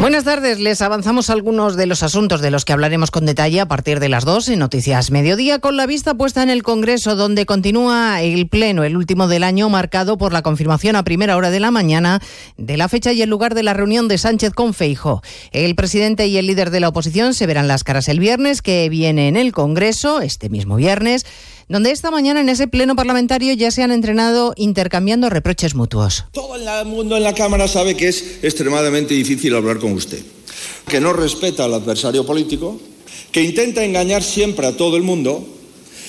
Speaker 11: Buenas tardes, les avanzamos algunos de los asuntos de los que hablaremos con detalle a partir de las 2 en Noticias Mediodía, con la vista puesta en el Congreso, donde continúa el Pleno, el último del año, marcado por la confirmación a primera hora de la mañana de la fecha y el lugar de la reunión de Sánchez con Feijo. El presidente y el líder de la oposición se verán las caras el viernes, que viene en el Congreso, este mismo viernes, donde esta mañana en ese Pleno parlamentario ya se han entrenado intercambiando reproches mutuos.
Speaker 12: Todo el mundo en la Cámara sabe que es extremadamente difícil hablar con usted, que no respeta al adversario político, que intenta engañar siempre a todo el mundo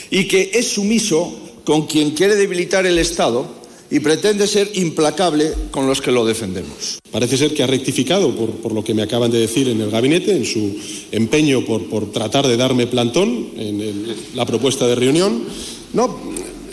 Speaker 12: y que es sumiso con quien quiere debilitar el Estado y pretende ser implacable con los que lo defendemos.
Speaker 13: Parece ser que ha rectificado por, por lo que me acaban de decir en el gabinete, en su empeño por, por tratar de darme plantón en la propuesta de reunión. No,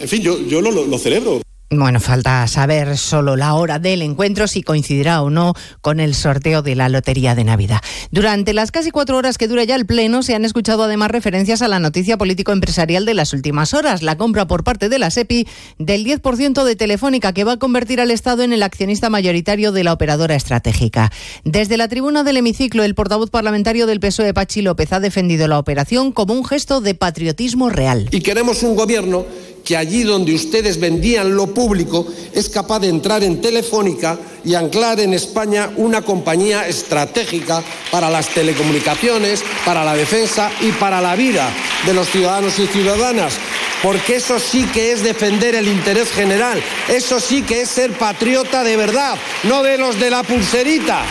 Speaker 13: en fin, yo, yo lo- lo celebro.
Speaker 11: Bueno, falta saber solo la hora del encuentro, si coincidirá o no con el sorteo de la Lotería de Navidad. Durante las casi cuatro horas que dura ya el Pleno, se han escuchado además referencias a la noticia político-empresarial de las últimas horas, la compra por parte de la SEPI del 10% de Telefónica, que va a convertir al Estado en el accionista mayoritario de la operadora estratégica. Desde la tribuna del hemiciclo, el portavoz parlamentario del PSOE, Pachi López, ha defendido la operación como un gesto de patriotismo real.
Speaker 14: Y queremos un gobierno que allí donde ustedes vendían lo público es capaz de entrar en Telefónica y anclar en España una compañía estratégica para las telecomunicaciones, para la defensa y para la vida de los ciudadanos y ciudadanas. Porque eso sí que es defender el interés general, eso sí que es ser patriota de verdad, no de los de la pulserita.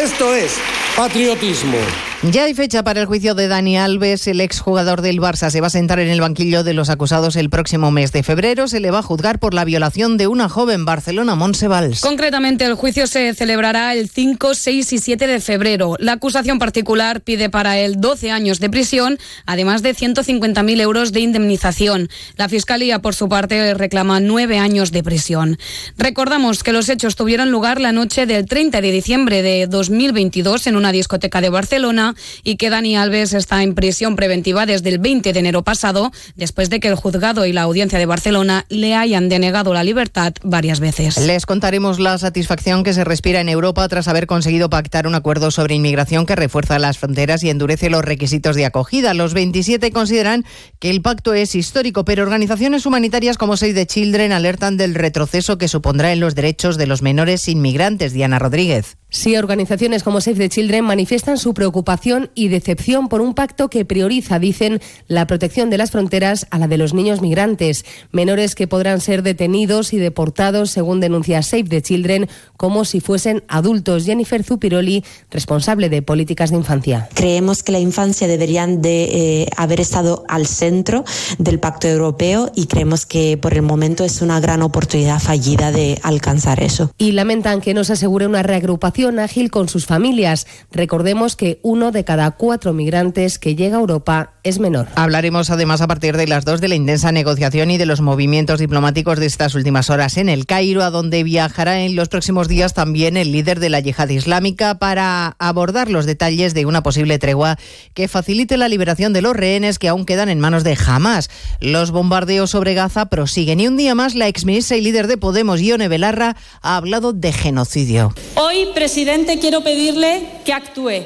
Speaker 14: Esto es patriotismo.
Speaker 11: Ya hay fecha para el juicio de Dani Alves, el exjugador del Barça. Se va a sentar en el banquillo de los acusados el próximo mes de febrero. Se le va a juzgar por la violación de una joven Barcelona, Monsevals.
Speaker 15: Concretamente, el juicio se celebrará el 5, 6 y 7 de febrero. La acusación particular pide para él 12 años de prisión, además de 150.000 euros de indemnización. La Fiscalía, por su parte, reclama 9 años de prisión. Recordamos que los hechos tuvieron lugar la noche del 30 de diciembre de 2022 en una discoteca de Barcelona y que Dani Alves está en prisión preventiva desde el 20 de enero pasado, después de que el juzgado y la audiencia de Barcelona le hayan denegado la libertad varias veces.
Speaker 11: Les contaremos la satisfacción que se respira en Europa tras haber conseguido pactar un acuerdo sobre inmigración que refuerza las fronteras y endurece los requisitos de acogida. Los 27 consideran que el pacto es histórico, pero organizaciones humanitarias como Save the Children alertan del retroceso que supondrá en los derechos de los menores inmigrantes. Diana Rodríguez.
Speaker 16: Sí, organizaciones como Save the Children manifiestan su preocupación y decepción por un pacto que prioriza, dicen, la protección de las fronteras a la de los niños migrantes, menores que podrán ser detenidos y deportados, según denuncia Save the Children, como si fuesen adultos. Jennifer Zupiroli, responsable de políticas de infancia.
Speaker 17: Creemos que la infancia deberían de eh, haber estado al centro del pacto europeo y creemos que por el momento es una gran oportunidad fallida de alcanzar eso.
Speaker 16: Y lamentan que no se asegure una reagrupación ágil con sus familias. Recordemos que uno de cada cuatro migrantes que llega a Europa es menor.
Speaker 11: Hablaremos además a partir de las dos de la intensa negociación y de los movimientos diplomáticos de estas últimas horas en el Cairo, a donde viajará en los próximos días también el líder de la yihad islámica para abordar los detalles de una posible tregua que facilite la liberación de los rehenes que aún quedan en manos de Hamas. Los bombardeos sobre Gaza prosiguen y un día más la exministra y líder de Podemos, Ione Belarra, ha hablado de genocidio.
Speaker 18: Hoy, presidente, quiero pedirle que actúe.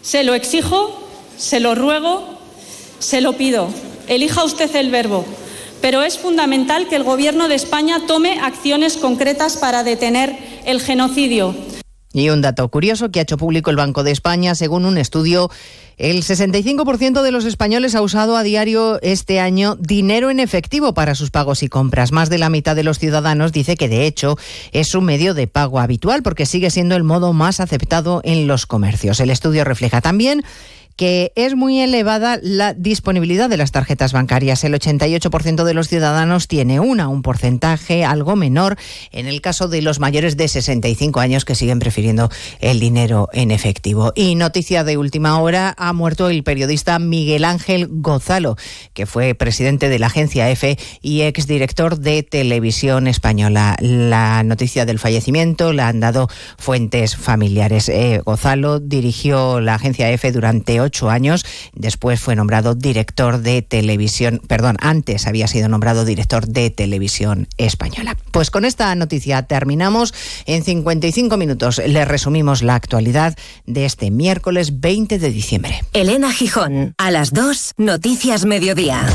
Speaker 18: Se lo exijo, se lo ruego, se lo pido. Elija usted el verbo. Pero es fundamental que el Gobierno de España tome acciones concretas para detener el genocidio.
Speaker 11: Y un dato curioso que ha hecho público el Banco de España, según un estudio, el 65% de los españoles ha usado a diario este año dinero en efectivo para sus pagos y compras. Más de la mitad de los ciudadanos dice que de hecho es un medio de pago habitual porque sigue siendo el modo más aceptado en los comercios. El estudio refleja también que es muy elevada la disponibilidad de las tarjetas bancarias. El 88% de los ciudadanos tiene una, un porcentaje algo menor en el caso de los mayores de 65 años que siguen prefiriendo el dinero en efectivo. Y noticia de última hora, ha muerto el periodista Miguel Ángel Gozalo, que fue presidente de la agencia EFE y exdirector de Televisión Española. La noticia del fallecimiento la han dado fuentes familiares. Eh, Gozalo dirigió la agencia EFE durante ocho años. Después fue nombrado director de televisión, perdón, antes había sido nombrado director de televisión española. Pues con esta noticia terminamos. En 55 minutos le resumimos la actualidad de este miércoles 20 de diciembre.
Speaker 8: Elena Gijón, a las 2, Noticias Mediodía.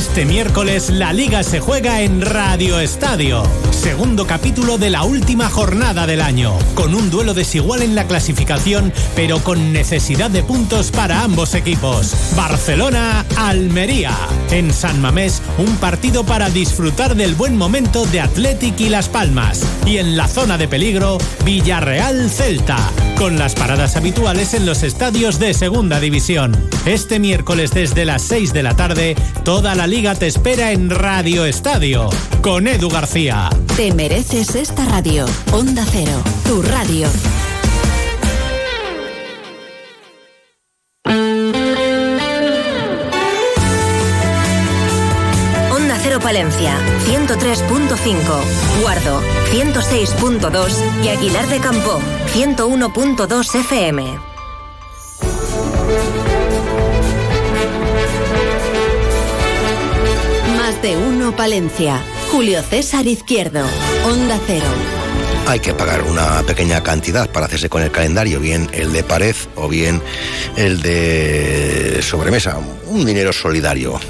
Speaker 19: Este miércoles la liga se juega en Radio Estadio. Segundo capítulo de la última jornada del año. Con un duelo desigual en la clasificación, pero con necesidad de puntos para ambos equipos. Barcelona-Almería. En San Mamés, un partido para disfrutar del buen momento de Athletic y Las Palmas. Y en la zona de peligro, Villarreal-Celta. Con las paradas habituales en los estadios de Segunda División. Este miércoles desde las 6 de la tarde, toda la liga te espera en Radio Estadio con Edu García.
Speaker 8: Te mereces esta radio. Onda Cero, tu radio. Onda Cero Palencia, 103.5. Guardo, 106.2. Y Aguilar de Campo, 101.2 FM. De uno Palencia. Julio César Izquierdo. Onda Cero.
Speaker 2: hay que pagar una pequeña cantidad para hacerse con el calendario, bien el de pared o bien el de sobremesa, un dinero solidario.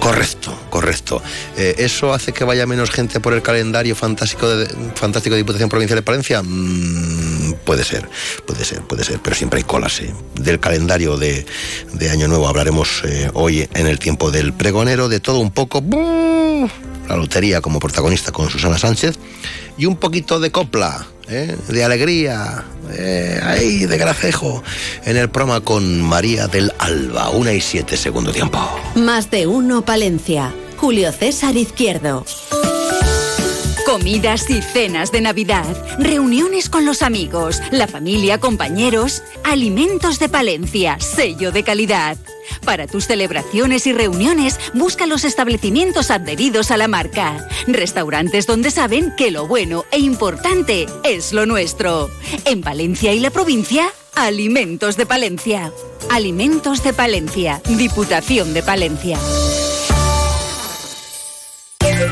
Speaker 2: Correcto, correcto. Eh, ¿Eso hace que vaya menos gente por el calendario fantástico de, fantástico Diputación Provincial de Palencia? Mm, puede ser, puede ser, puede ser, pero siempre hay colas. ¿eh? Del calendario de, de Año Nuevo hablaremos eh, hoy en el tiempo del pregonero, de todo un poco. La lotería como protagonista con Susana Sánchez y un poquito de copla, ¿eh? de alegría, eh, ahí de gracejo, en el programa con María del Alba, una y siete segundo tiempo.
Speaker 8: Más de uno Palencia. Julio César Izquierdo.
Speaker 6: Comidas y cenas de Navidad, reuniones con los amigos, la familia, compañeros, alimentos de Palencia, sello de calidad. Para tus celebraciones y reuniones, busca los establecimientos adheridos a la marca. Restaurantes donde saben que lo bueno e importante es lo nuestro. En Valencia y la provincia, Alimentos de Palencia. Alimentos de Palencia, Diputación de Palencia.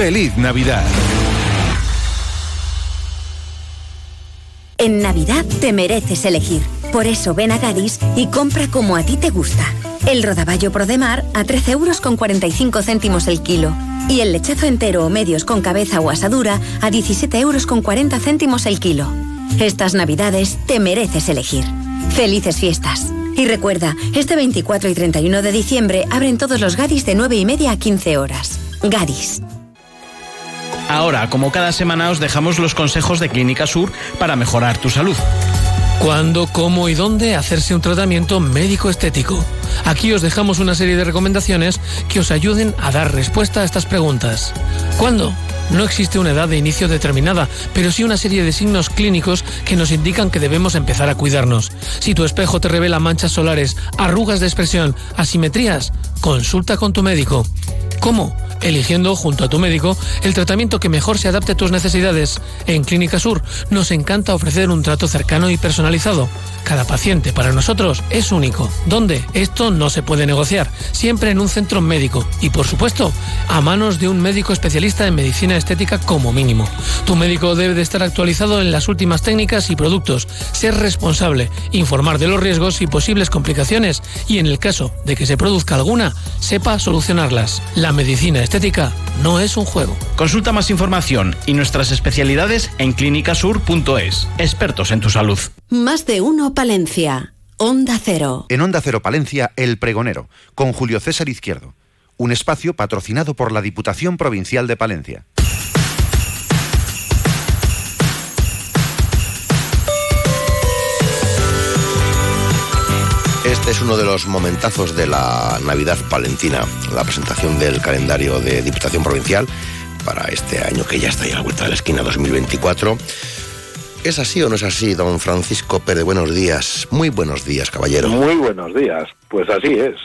Speaker 20: feliz Navidad.
Speaker 21: En Navidad te mereces elegir. Por eso ven a Gadis y compra como a ti te gusta. El rodaballo Prodemar a 13 euros con 45 céntimos el kilo. Y el lechazo entero o medios con cabeza o asadura a 17 euros con 40 céntimos el kilo. Estas Navidades te mereces elegir. Felices fiestas. Y recuerda, este 24 y 31 de diciembre abren todos los Gadis de 9 y media a 15 horas. Gadis.
Speaker 22: Ahora, como cada semana, os dejamos los consejos de Clínica Sur para mejorar tu salud.
Speaker 23: ¿Cuándo, cómo y dónde hacerse un tratamiento médico estético? Aquí os dejamos una serie de recomendaciones que os ayuden a dar respuesta a estas preguntas. ¿Cuándo? No existe una edad de inicio determinada, pero sí una serie de signos clínicos que nos indican que debemos empezar a cuidarnos. Si tu espejo te revela manchas solares, arrugas de expresión, asimetrías, consulta con tu médico. ¿Cómo? Eligiendo junto a tu médico el tratamiento que mejor se adapte a tus necesidades. En Clínica Sur nos encanta ofrecer un trato cercano y personalizado. Cada paciente para nosotros es único. ¿Dónde? Esto no se puede negociar. Siempre en un centro médico y por supuesto a manos de un médico especialista en medicina estética como mínimo. Tu médico debe de estar actualizado en las últimas técnicas y productos, ser responsable, informar de los riesgos y posibles complicaciones y en el caso de que se produzca alguna, sepa solucionarlas. La medicina estética no es un juego.
Speaker 22: Consulta más información y nuestras especialidades en clínicasur.es. Expertos en tu salud.
Speaker 8: Más de uno Palencia. Onda Cero.
Speaker 24: En Onda Cero Palencia, El Pregonero, con Julio César Izquierdo. Un espacio patrocinado por la Diputación Provincial de Palencia.
Speaker 2: Este es uno de los momentazos de la Navidad palentina, la presentación del calendario de Diputación Provincial para este año que ya está ahí a la vuelta de la esquina 2024. ¿Es así o no es así, don Francisco Pérez? Buenos días. Muy buenos días, caballero.
Speaker 25: Muy buenos días. Pues así es.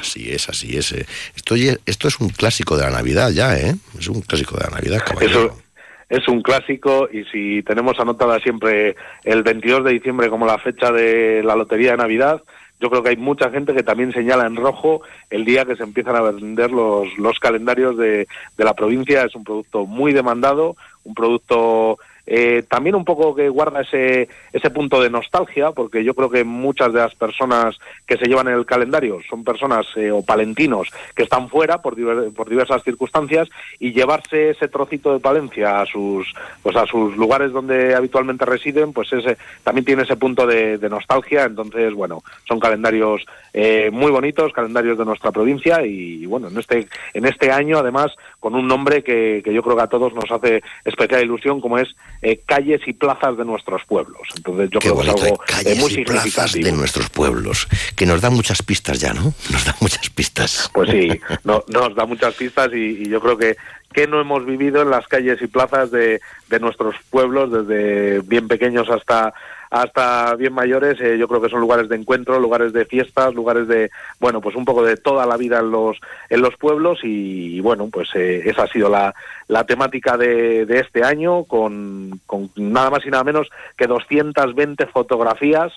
Speaker 2: Así es, así es. eh. Esto, esto es un clásico de la Navidad ya, ¿eh? Es un clásico de la Navidad, caballero.
Speaker 25: Eso es un clásico y si tenemos anotada siempre el 22 de diciembre como la fecha de la lotería de Navidad, yo creo que hay mucha gente que también señala en rojo el día que se empiezan a vender los, los calendarios de, de la provincia. Es un producto muy demandado, un producto eh, también un poco que guarda ese, ese punto de nostalgia, porque yo creo que muchas de las personas que se llevan el calendario son personas eh, o palentinos que están fuera por, por diversas circunstancias y llevarse ese trocito de Palencia a sus, pues a sus lugares donde habitualmente residen, pues ese, también tiene ese punto de, nostalgia. Entonces, bueno, son calendarios eh, muy bonitos, calendarios de nuestra provincia y, bueno, en este, en este año además con un nombre que, que yo creo que a todos nos hace especial ilusión, como es eh, calles y plazas de nuestros pueblos. Entonces yo creo que es algo eh, muy
Speaker 2: y plazas de nuestros pueblos, que nos da muchas pistas ya, ¿no? Nos da muchas pistas.
Speaker 25: Pues sí, no, nos da muchas pistas y, yo creo que que no hemos vivido en las calles y plazas de, de nuestros pueblos desde bien pequeños hasta hasta bien mayores, eh, yo creo que son lugares de encuentro, lugares de fiestas, lugares de, bueno, pues un poco de toda la vida en los, en los pueblos y, bueno, pues eh, esa ha sido la, la temática de, de este año con, con nada más y nada menos que 220 fotografías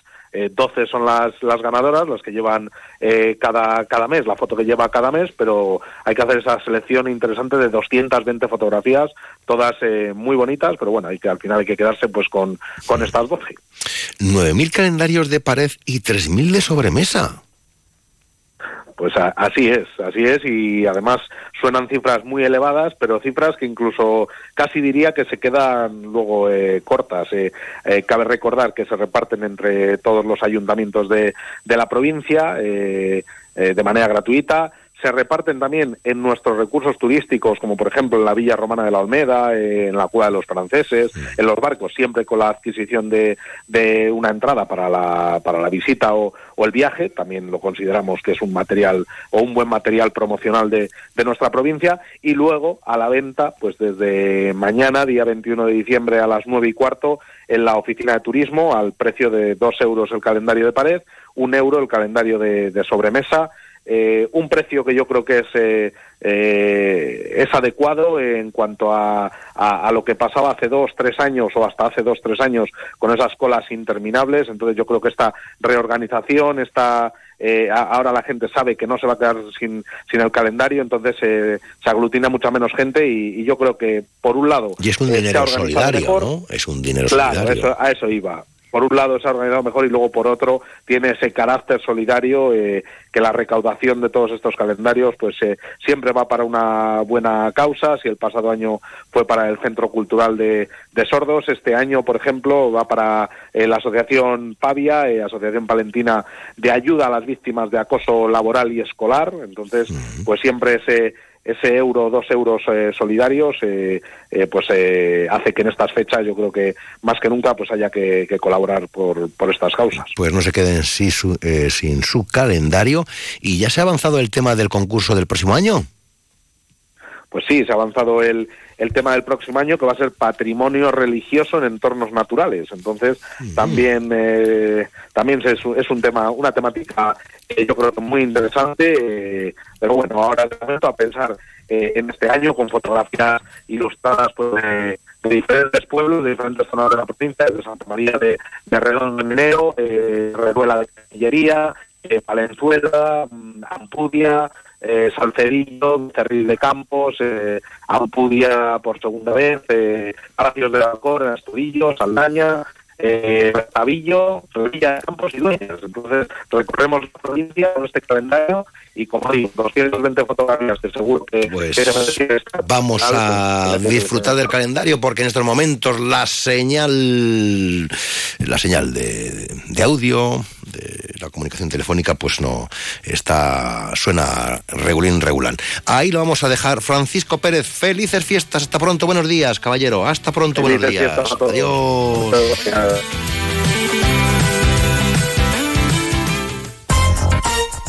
Speaker 25: 12 eh, son las, las ganadoras, las que llevan eh, cada, cada mes, la foto que lleva cada mes, pero hay que hacer esa selección interesante de 220 fotografías, todas eh, muy bonitas, pero bueno, hay que, al final hay que quedarse pues con, con estas 12.
Speaker 2: 9.000 calendarios de pared y 3.000 de sobremesa.
Speaker 25: Pues así es, así es, y además suenan cifras muy elevadas, pero cifras que incluso casi diría que se quedan luego eh, cortas. Eh, eh, cabe recordar que se reparten entre todos los ayuntamientos de, de la provincia de manera gratuita se reparten también en nuestros recursos turísticos, como por ejemplo en la Villa Romana de la Olmeda, en la Cueva de los Franceses, en los barcos, siempre con la adquisición de, de una entrada para la, para la visita o, o, el viaje, también lo consideramos que es un material o un buen material promocional de, de nuestra provincia, y luego a la venta, pues desde mañana, día 21 de diciembre a las nueve y cuarto, en la oficina de turismo, al precio de dos euros el calendario de pared, un euro el calendario de, de sobremesa, eh, un precio que yo creo que es, eh, eh, es adecuado en cuanto a, a, lo que pasaba hace dos, tres años o hasta hace dos, tres años con esas colas interminables. Entonces yo creo que esta reorganización, esta, ahora la gente sabe que no se va a quedar sin, sin el calendario, entonces se aglutina mucha menos gente y, yo creo que por un lado...
Speaker 2: Y es un dinero solidario, ¿no? Es un dinero solidario.
Speaker 25: a eso iba por un lado se ha organizado mejor y luego por otro tiene ese carácter solidario eh, que la recaudación de todos estos calendarios pues eh, siempre va para una buena causa. Si el pasado año fue para el Centro Cultural de, Sordos, este año, por ejemplo, va para eh, la Asociación Pavia, Asociación Palentina de Ayuda a las Víctimas de Acoso Laboral y Escolar. Entonces, pues siempre ese ese euro, dos euros eh, solidarios, eh, eh, pues hace que en estas fechas yo creo que más que nunca pues haya que, colaborar por, por, estas causas.
Speaker 2: Pues no se queden sin su, sin su calendario. ¿Y ya se ha avanzado el tema del concurso del próximo año?
Speaker 25: Pues sí, se ha avanzado el, el tema del próximo año que va a ser patrimonio religioso en entornos naturales. Entonces, también eh, también es, es, un tema, una temática que yo creo que muy interesante, eh, pero bueno, ahora de momento a pensar eh, en este año con fotografías ilustradas pues, de, diferentes pueblos, de diferentes zonas de la provincia, de Santa María de, de Redondo de Minero, eh, Reduela de Cancillería, eh, Palenzuela, mm, Ampudia, eh, Salcedillo, Cerril de Campos, eh, Ampudia por segunda vez, eh, Palacios de la Cor, Astudillo, Saldaña, eh, Tavillo, Sevilla, Campos y Dueñas. Entonces recorremos la provincia con este calendario y como digo, 220 fotografías que seguro que...
Speaker 2: Pues vamos a disfrutar del calendario porque en estos momentos la señal, la señal de, de audio, de la comunicación telefónica, pues no, está, suena regulín, regulán. Ahí lo vamos a dejar. Francisco Pérez, felices fiestas, hasta pronto, buenos días, caballero, hasta pronto, buenos días. Adiós.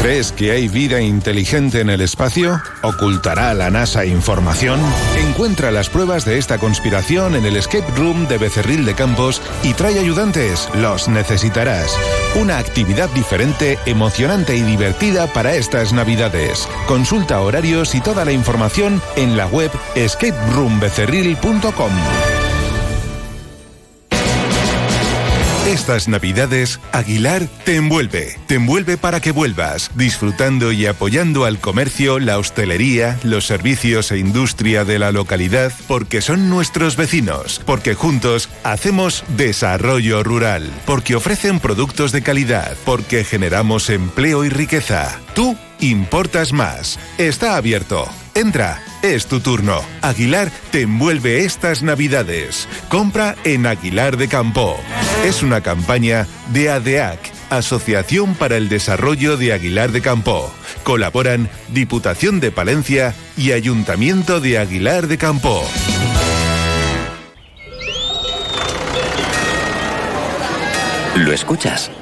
Speaker 20: ¿Crees que hay vida inteligente en el espacio? ¿Ocultará la NASA información? Encuentra las pruebas de esta conspiración en el Escape Room de Becerril de Campos y trae ayudantes. Los necesitarás. Una actividad diferente, emocionante y divertida para estas Navidades. Consulta horarios y toda la información en la web escaperoombecerril.com. Estas Navidades, Aguilar te envuelve. Te envuelve para que vuelvas, disfrutando y apoyando al comercio, la hostelería, los servicios e industria de la localidad, porque son nuestros vecinos, porque juntos hacemos desarrollo rural, porque ofrecen productos de calidad, porque generamos empleo y riqueza. Tú importas más. Está abierto. Entra, es tu turno. Aguilar te envuelve estas navidades. Compra en Aguilar de Campo. Es una campaña de ADEAC, Asociación para el Desarrollo de Aguilar de Campo. Colaboran Diputación de Palencia y Ayuntamiento de Aguilar de Campo.
Speaker 26: ¿Lo escuchas?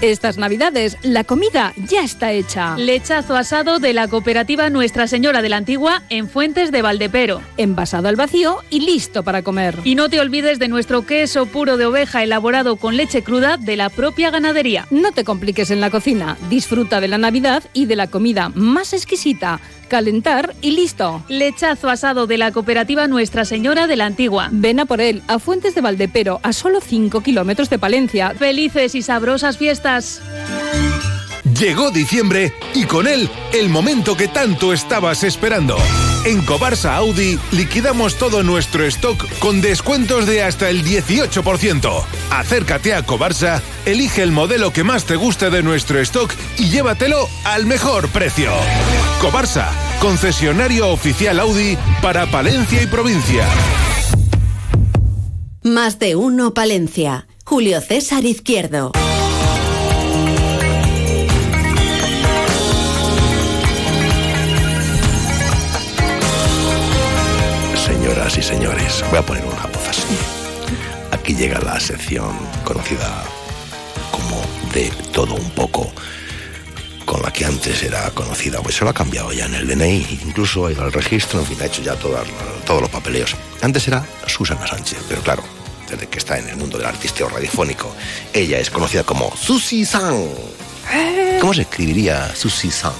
Speaker 27: Estas navidades la comida ya está hecha.
Speaker 28: Lechazo asado de la cooperativa Nuestra Señora de la Antigua en Fuentes de Valdepero.
Speaker 27: Envasado al vacío y listo para comer.
Speaker 28: Y no te olvides de nuestro queso puro de oveja elaborado con leche cruda de la propia ganadería.
Speaker 27: No te compliques en la cocina. Disfruta de la Navidad y de la comida más exquisita calentar y listo.
Speaker 28: Lechazo asado de la cooperativa Nuestra Señora de la Antigua.
Speaker 27: Ven a por él, a Fuentes de Valdepero, a solo 5 kilómetros de Palencia.
Speaker 28: Felices y sabrosas fiestas.
Speaker 20: Llegó diciembre y con él el momento que tanto estabas esperando. En Cobarsa Audi liquidamos todo nuestro stock con descuentos de hasta el 18%. Acércate a Cobarsa, elige el modelo que más te guste de nuestro stock y llévatelo al mejor precio. Cobarsa, concesionario oficial Audi para Palencia y provincia.
Speaker 21: Más de uno Palencia. Julio César Izquierdo.
Speaker 2: Señoras y señores, voy a poner una voz así. Aquí llega la sección conocida como de todo un poco, con la que antes era conocida, pues se lo ha cambiado ya en el DNI, incluso ha ido al registro, en fin, ha hecho ya todas- todos los papeleos. Antes era Susana Sánchez, pero claro, desde que está en el mundo del artisteo radiofónico, ella es conocida como Susi San. ¿Cómo se escribiría Susi San?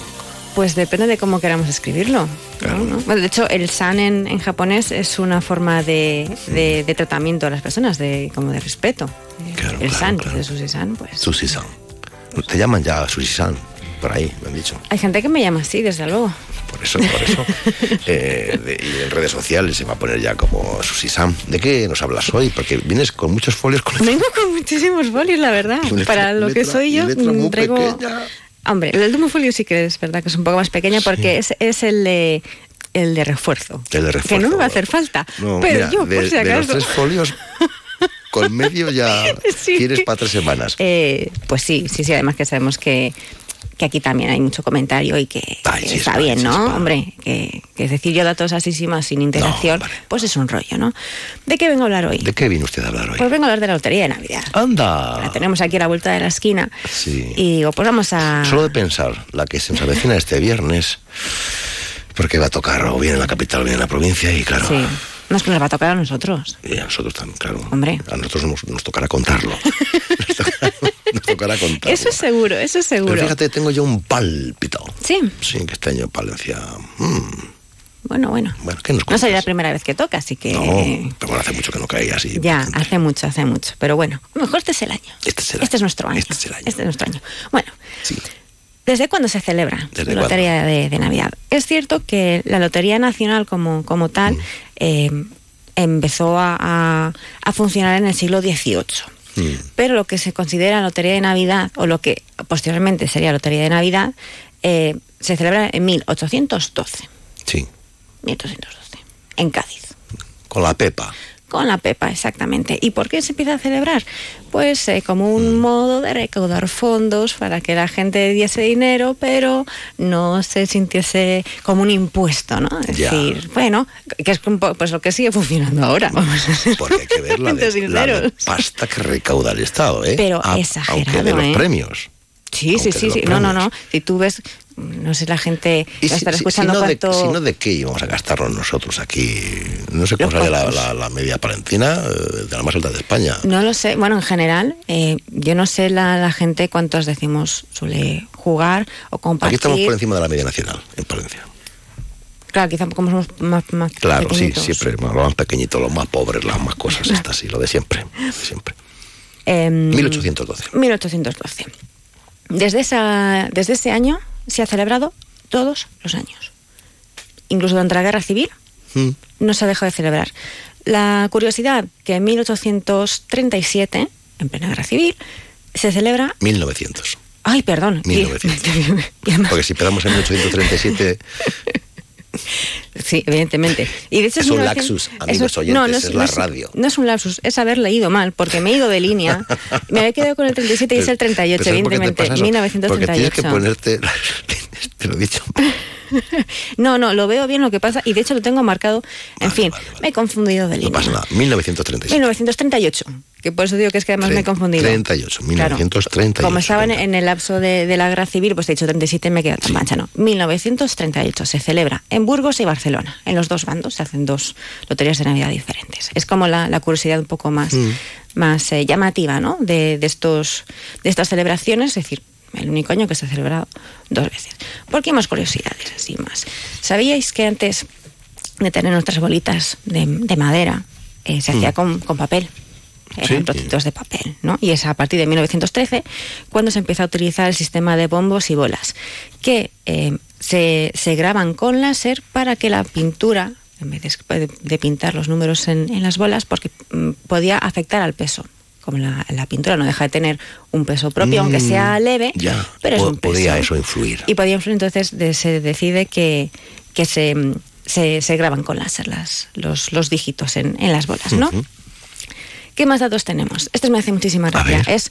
Speaker 29: Pues depende de cómo queramos escribirlo. ¿no? ¿no? Bueno, de hecho, el san en, en japonés es una forma de, de- de tratamiento a las personas, de como de respeto. el san, de Susi-san, pues.
Speaker 2: Susi San. Te llaman ya Susi San, por ahí, me han dicho.
Speaker 29: Hay gente que me llama así, desde luego.
Speaker 2: Por eso, por eso. Eh, de- y en redes sociales se va a poner ya como Susi Sam. ¿De qué nos hablas hoy? Porque vienes con muchos folios con
Speaker 29: Vengo con muchísimos folios, la verdad.
Speaker 2: Letra-
Speaker 29: Para lo que soy yo, mm, traigo.
Speaker 2: pequeña.
Speaker 29: Hombre, el último folio sí que es verdad que es un poco más pequeña porque es, es el de el de refuerzo.
Speaker 2: El de
Speaker 29: Que
Speaker 2: refuerzo.
Speaker 29: no me va a hacer falta.
Speaker 2: No,
Speaker 29: pero
Speaker 2: mira,
Speaker 29: yo,
Speaker 2: de,
Speaker 29: por si
Speaker 2: de los
Speaker 29: acaso.
Speaker 2: tres folios, con medio ya
Speaker 29: Sí.
Speaker 2: quieres para tres semanas.
Speaker 29: Eh, pues sí, sí, sí, además que sabemos que, que aquí también hay mucho comentario y que, que está bien, ¿no? Hombre, que, que es decir yo datos así sin más, sin interacción, pues es un rollo, ¿no? ¿De qué vengo a hablar hoy?
Speaker 2: ¿De qué viene usted a hablar hoy?
Speaker 29: Pues vengo a hablar de la lotería de Navidad.
Speaker 2: ¡Anda!
Speaker 29: La tenemos aquí a la vuelta de la esquina
Speaker 2: Sí.
Speaker 29: y digo, pues vamos a...
Speaker 2: Solo de pensar, la que se nos avecina este viernes, porque va a tocar o bien en la capital o bien en la provincia, y claro,
Speaker 29: Sí. No es que nos va a tocar a nosotros.
Speaker 2: y a nosotros también, claro.
Speaker 29: Hombre.
Speaker 2: A nosotros nos, nos tocará contarlo. nos, tocará, nos tocará contarlo.
Speaker 29: Eso es seguro, eso es seguro.
Speaker 2: Pero fíjate, tengo yo un pálpito.
Speaker 29: Sí,
Speaker 2: Sí, que este año Palencia. mm,
Speaker 29: bueno, bueno.
Speaker 2: bueno, ¿qué nos
Speaker 29: No sería la primera vez que toca, así que...
Speaker 2: No, pero bueno, hace mucho que no caía así.
Speaker 29: Ya, hace mucho, hace mucho. Pero bueno, mejor este es el año.
Speaker 2: Este es el
Speaker 29: Este es nuestro año.
Speaker 2: Este es el año.
Speaker 29: Este es nuestro año. Bueno, ¿desde cuándo se celebra
Speaker 2: ¿Desde
Speaker 29: la Lotería de, de Navidad? Es cierto que la Lotería Nacional como, como tal
Speaker 2: Mm.
Speaker 29: eh, empezó a, a- a funcionar en el siglo XVIII.
Speaker 2: Mm.
Speaker 29: Pero lo que se considera Lotería de Navidad, o lo que posteriormente sería Lotería de Navidad, eh, se celebra en 1812.
Speaker 2: Sí.
Speaker 29: 1812. En Cádiz.
Speaker 2: Con la Pepa.
Speaker 29: Con la Pepa, exactamente. ¿Y por qué se empieza a celebrar? Pues eh, como un
Speaker 2: Mm.
Speaker 29: modo de recaudar fondos para que la gente diese dinero, pero no se sintiese como un impuesto, ¿no? Es
Speaker 2: Ya.
Speaker 29: decir, bueno, que es pues lo que sigue funcionando ahora.
Speaker 2: Porque hay que ver la de,
Speaker 29: sinceros.
Speaker 2: la de pasta que recauda el Estado, ¿eh?
Speaker 29: Pero
Speaker 2: A-
Speaker 29: exagerado,
Speaker 2: Aunque de los
Speaker 29: ¿eh?
Speaker 2: premios.
Speaker 29: Sí, sí,
Speaker 2: Aunque
Speaker 29: sí, sí. No, no, no. Si tú ves, no sé, la gente
Speaker 2: Y
Speaker 29: va a
Speaker 2: si,
Speaker 29: estar
Speaker 2: si- si
Speaker 29: escuchando
Speaker 2: no
Speaker 29: cuánto...
Speaker 2: de, si no de qué íbamos a gastarnos nosotros aquí. No sé cómo sale la, la- la media palentina eh, de la más alta de España.
Speaker 29: No lo sé. Bueno, en general, eh, yo no sé la, la gente cuántos decimos suele jugar o
Speaker 2: Aquí
Speaker 29: compartir.
Speaker 2: estamos por encima de la media nacional, en Palencia.
Speaker 29: Claro, quizá como somos más, más
Speaker 2: Claro, sí, siempre. Los más pequeñitos, los más pobres, las más cosas, estas, sí, lo de siempre. de siempre.
Speaker 29: Em,
Speaker 2: 1812.
Speaker 29: 1812. Desde, esa, desde ese año se ha celebrado todos los años. Incluso durante la Guerra Civil
Speaker 2: Mm.
Speaker 29: no se ha dejado de celebrar. La curiosidad que en 1837, en plena Guerra Civil, se celebra...
Speaker 2: 1900.
Speaker 29: Ay, perdón.
Speaker 2: 1900. Porque si empezamos en 1837,
Speaker 29: Sí, evidentemente. Y de hecho
Speaker 2: Es un
Speaker 29: 1900
Speaker 2: lapsus, amigos
Speaker 29: eso-
Speaker 2: oyentes, es la radio.
Speaker 29: No es un lapsus, es haber leído mal, porque me he ido de línea. Me había quedado con el 37 y es el 38,
Speaker 2: Pero ¿sabes por qué te
Speaker 29: evidentemente.
Speaker 2: pasa eso? Porque tienes que
Speaker 29: 1938.
Speaker 2: ponerte. Te lo he dicho.
Speaker 29: No, no, lo veo bien lo que pasa y de hecho lo tengo marcado. En fin, me he confundido de
Speaker 2: No
Speaker 29: línea.
Speaker 2: pasa nada. 1937.
Speaker 29: 1938, que por eso digo que es que además me he confundido.
Speaker 2: 38,
Speaker 29: Claro.
Speaker 2: 1938.
Speaker 29: Como estaba en, el lapso de, de la guerra civil, pues he dicho 37 y me queda tan mancha, no. 1938 se celebra en Burgos y Barcelona. En los dos bandos se hacen dos loterías de Navidad diferentes. Es como la, la curiosidad un poco más,
Speaker 2: Mm.
Speaker 29: más eh, llamativa, ¿no? De, de estos, de estas celebraciones, es decir, el único año que se ha celebrado dos veces. ¿Por qué más curiosidades así más? ¿Sabíais que antes de tener nuestras bolitas de, de madera eh, se hacía
Speaker 2: Mm.
Speaker 29: con, con papel? Eran
Speaker 2: Sí.
Speaker 29: trocitos de papel, ¿no? Y es a partir de 1913 cuando se empieza a utilizar el sistema de bombos y bolas, que eh, se, se graban con láser para que la pintura, en vez de, de pintar los números en, en las bolas, porque mm, podía afectar al peso. Como la, la pintura no deja de tener un peso propio, aunque
Speaker 2: Mm,
Speaker 29: sea leve,
Speaker 2: Ya,
Speaker 29: pero es un peso.
Speaker 2: podía eso influir.
Speaker 29: Y podía influir, entonces de- se decide que, que se, se, se graban con láser las, los, los dígitos en, en las bolas, ¿no? ¿Qué más datos tenemos? Este me hace muchísima gracia. Es,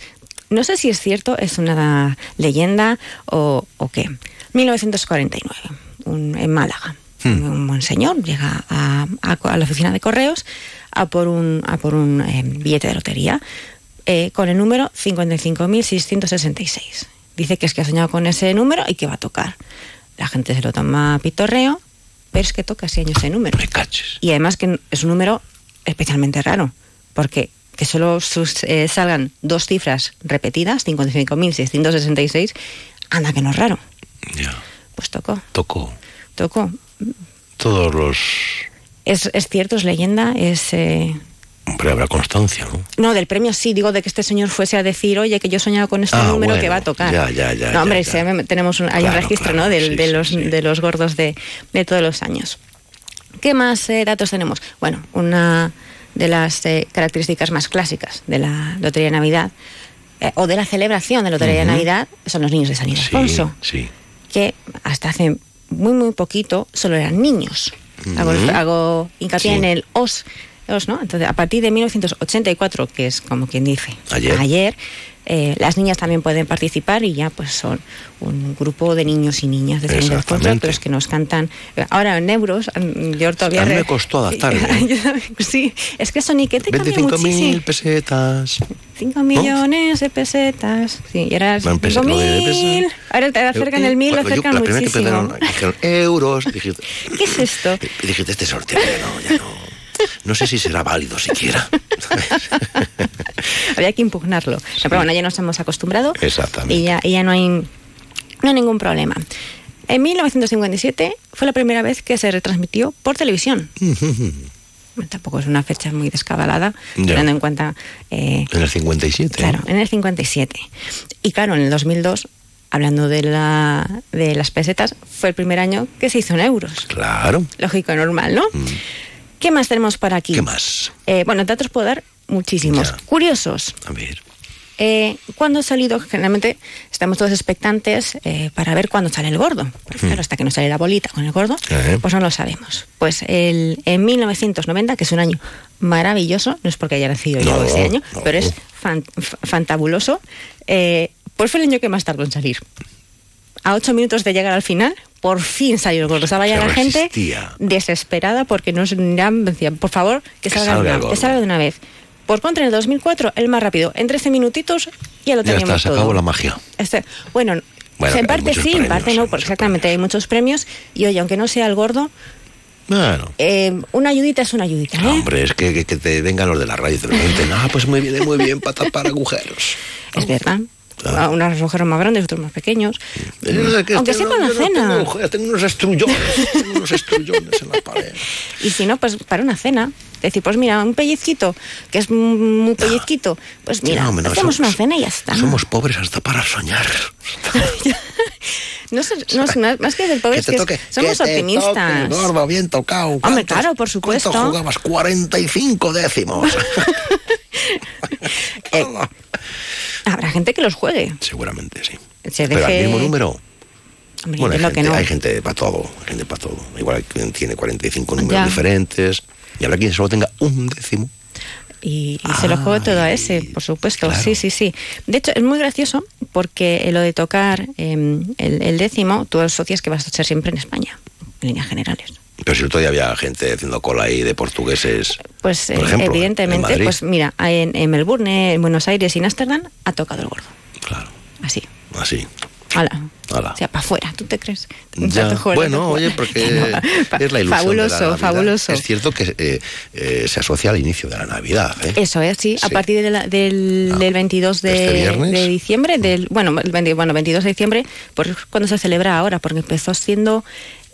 Speaker 29: no sé si es cierto, es una leyenda o, o qué. 1949, un- en Málaga.
Speaker 2: Hmm.
Speaker 29: Un buen señor llega a, a- a la oficina de correos a por un, a por un eh, billete de lotería eh, con el número 55.666. Dice que es que ha soñado con ese número y que va a tocar. La gente se lo toma a pitorreo, pero es que toca ese año ese número. Y además que es un número especialmente raro, porque que solo sus- eh, salgan dos cifras repetidas, 55.666, anda que no es raro. Pues tocó,
Speaker 2: Tocó
Speaker 29: tocó.
Speaker 2: Todos los.
Speaker 29: Es, es cierto, es leyenda, es... eh,
Speaker 2: Hombre, habrá constancia, ¿no?
Speaker 29: No, del premio sí, digo de que este señor fuese a decir, oye, que yo he soñado con este
Speaker 2: Ah,
Speaker 29: número
Speaker 2: bueno,
Speaker 29: que va a tocar.
Speaker 2: ya, ya, ya,
Speaker 29: No, hombre,
Speaker 2: ya,
Speaker 29: tenemos un, hay
Speaker 2: Claro,
Speaker 29: un registro,
Speaker 2: claro,
Speaker 29: ¿no? Del-
Speaker 2: sí,
Speaker 29: de,
Speaker 2: sí,
Speaker 29: los, de los gordos de, de todos los años. ¿Qué más eh, datos tenemos? Bueno, una de las eh, características más clásicas de la Lotería de Navidad eh, o de la celebración de la Lotería de. Navidad son los niños de San Ildefonso,
Speaker 2: Sí.
Speaker 29: que hasta hace muy, muy poquito solo eran niños. Hago, hago hincapié
Speaker 2: Sí.
Speaker 29: en el os, os, ¿no? Entonces, a partir de 1984, que es como quien dice
Speaker 2: Ayer.
Speaker 29: Eh, las niñas también pueden participar y ya pues son un grupo de niños y niñas de San los que nos cantan. Ahora en euros, mm, yo todavía...
Speaker 2: A mí me costó adaptarme.
Speaker 29: Yo también, sí, es que Soniquete cambia
Speaker 2: 25.000
Speaker 29: muchísimo.
Speaker 2: pesetas.
Speaker 29: 5 millones de pesetas. Sí, y ahora
Speaker 2: Van pesa- lo de
Speaker 29: 5.000.
Speaker 2: pesa-
Speaker 29: Ahora te acercan
Speaker 2: Eh,
Speaker 29: el 1000, lo
Speaker 2: cuando yo-
Speaker 29: acercan
Speaker 2: La que
Speaker 29: muchísimo.
Speaker 2: dijeron euros. Dijiste,
Speaker 29: ¿Qué es esto?
Speaker 2: dijiste, este sorteo ya no, ya no. No sé si será válido siquiera.
Speaker 29: Había que impugnarlo. Pero bueno, ya nos hemos acostumbrado.
Speaker 2: Exactamente.
Speaker 29: Y ya, y ya no, hay, no hay ningún problema. En 1957 fue la primera vez que se retransmitió por televisión. Tampoco es una fecha muy descabalada,
Speaker 2: Ya.
Speaker 29: teniendo en cuenta... eh,
Speaker 2: En el 57.
Speaker 29: Claro, en el 57. Y claro, en el 2002, hablando de, la, de las pesetas, fue el primer año que se hizo en euros.
Speaker 2: Claro.
Speaker 29: Lógico normal, ¿no? ¿Qué más tenemos para aquí?
Speaker 2: ¿Qué más?
Speaker 29: Eh, bueno, datos puedo dar muchísimos. Curiosos.
Speaker 2: A ver.
Speaker 29: Eh, ¿Cuándo ha salido? Generalmente estamos todos expectantes eh, para ver cuándo sale el gordo. Claro, hasta que no sale la bolita con el gordo,
Speaker 2: Eh.
Speaker 29: pues no lo sabemos. Pues el, en 1990, que es un año maravilloso, no es porque haya nacido yo ese año,
Speaker 2: no.
Speaker 29: pero es fan- fa- fantabuloso, pues fue el año que más tardó en salir. A ocho minutos de llegar al final, por fin salió el gordo. Estaba ya
Speaker 2: Se
Speaker 29: la gente desesperada porque no ya decían, por favor, que
Speaker 2: Que
Speaker 29: salga, una, que salga de una vez. Por contra, en el 2004, el más rápido, en 13 minutitos ya lo
Speaker 2: Ya
Speaker 29: teníamos
Speaker 2: está, se
Speaker 29: todo.
Speaker 2: acabó la magia.
Speaker 29: Este, bueno,
Speaker 2: Bueno,
Speaker 29: en parte sí, en parte no, porque exactamente hay muchos premios. Y oye, aunque no sea el gordo,
Speaker 2: Bueno.
Speaker 29: eh, una ayudita es una ayudita, ¿eh?
Speaker 2: Hombre, es que, que, que te vengan los de la radio y te. Ah, pues muy bien, muy bien, para tapar agujeros.
Speaker 29: Es verdad. Ah, Unos agujeros más grandes, otros más pequeños.
Speaker 2: Sé qué,
Speaker 29: Aunque sea para una
Speaker 2: yo no
Speaker 29: cena.
Speaker 2: tengo tengo unos estrullones, tengo unos estrullones en la pared.
Speaker 29: Y si no, pues para una cena. Decir, pues mira, un pellizquito, que es muy pellizquito, pues mira,
Speaker 2: no, no,
Speaker 29: hacemos
Speaker 2: somos-
Speaker 29: una cena y ya está.
Speaker 2: Somos pobres hasta para soñar.
Speaker 29: No, no, más, que del pobre,
Speaker 2: Que te
Speaker 29: que
Speaker 2: toque,
Speaker 29: somos
Speaker 2: que te
Speaker 29: optimistas.
Speaker 2: toque, gordo, bien tocado.
Speaker 29: Hombre,
Speaker 2: ¿Cuántos-
Speaker 29: claro, por supuesto.
Speaker 2: ¿Cuánto jugabas? 45 décimos.
Speaker 29: Eh, habrá gente que los juegue.
Speaker 2: Seguramente sí.
Speaker 29: Se
Speaker 2: Pero al mismo número.
Speaker 29: Hombre,
Speaker 2: Bueno, hay gente,
Speaker 29: que no.
Speaker 2: hay gente para todo, hay gente para todo. Igual hay quien tiene 45 números
Speaker 29: Ya.
Speaker 2: diferentes. Y habrá quien solo tenga un décimo.
Speaker 29: Y, y se lo juego todo a ese, por supuesto. Sí, sí, sí. De hecho, es muy gracioso porque lo de tocar eh, el, el décimo, tú asocias que vas a ser siempre en España, en líneas generales.
Speaker 2: Pero si todavía había gente haciendo cola ahí de portugueses.
Speaker 29: Pues
Speaker 2: Por
Speaker 29: eh,
Speaker 2: ejemplo, en
Speaker 29: evidentemente, pues mira, en, en Melbourne, en Buenos Aires y en Ámsterdam ha tocado el gordo.
Speaker 2: Claro.
Speaker 29: Así.
Speaker 2: Así.
Speaker 29: Hala.
Speaker 2: Hala.
Speaker 29: O sea, para afuera, ¿tú te crees?
Speaker 2: Ya. Bueno, oye, porque es la ilusión.
Speaker 29: Fabuloso,
Speaker 2: de la Navidad.
Speaker 29: fabuloso.
Speaker 2: Es cierto que eh, eh, se asocia al inicio de la Navidad. ¿eh?
Speaker 29: Eso es, sí, a partir de la- del, del 22 de,
Speaker 2: ¿Este
Speaker 29: de diciembre, del, bueno, el 20 bueno, 22 de diciembre, pues cuando se celebra ahora, porque empezó siendo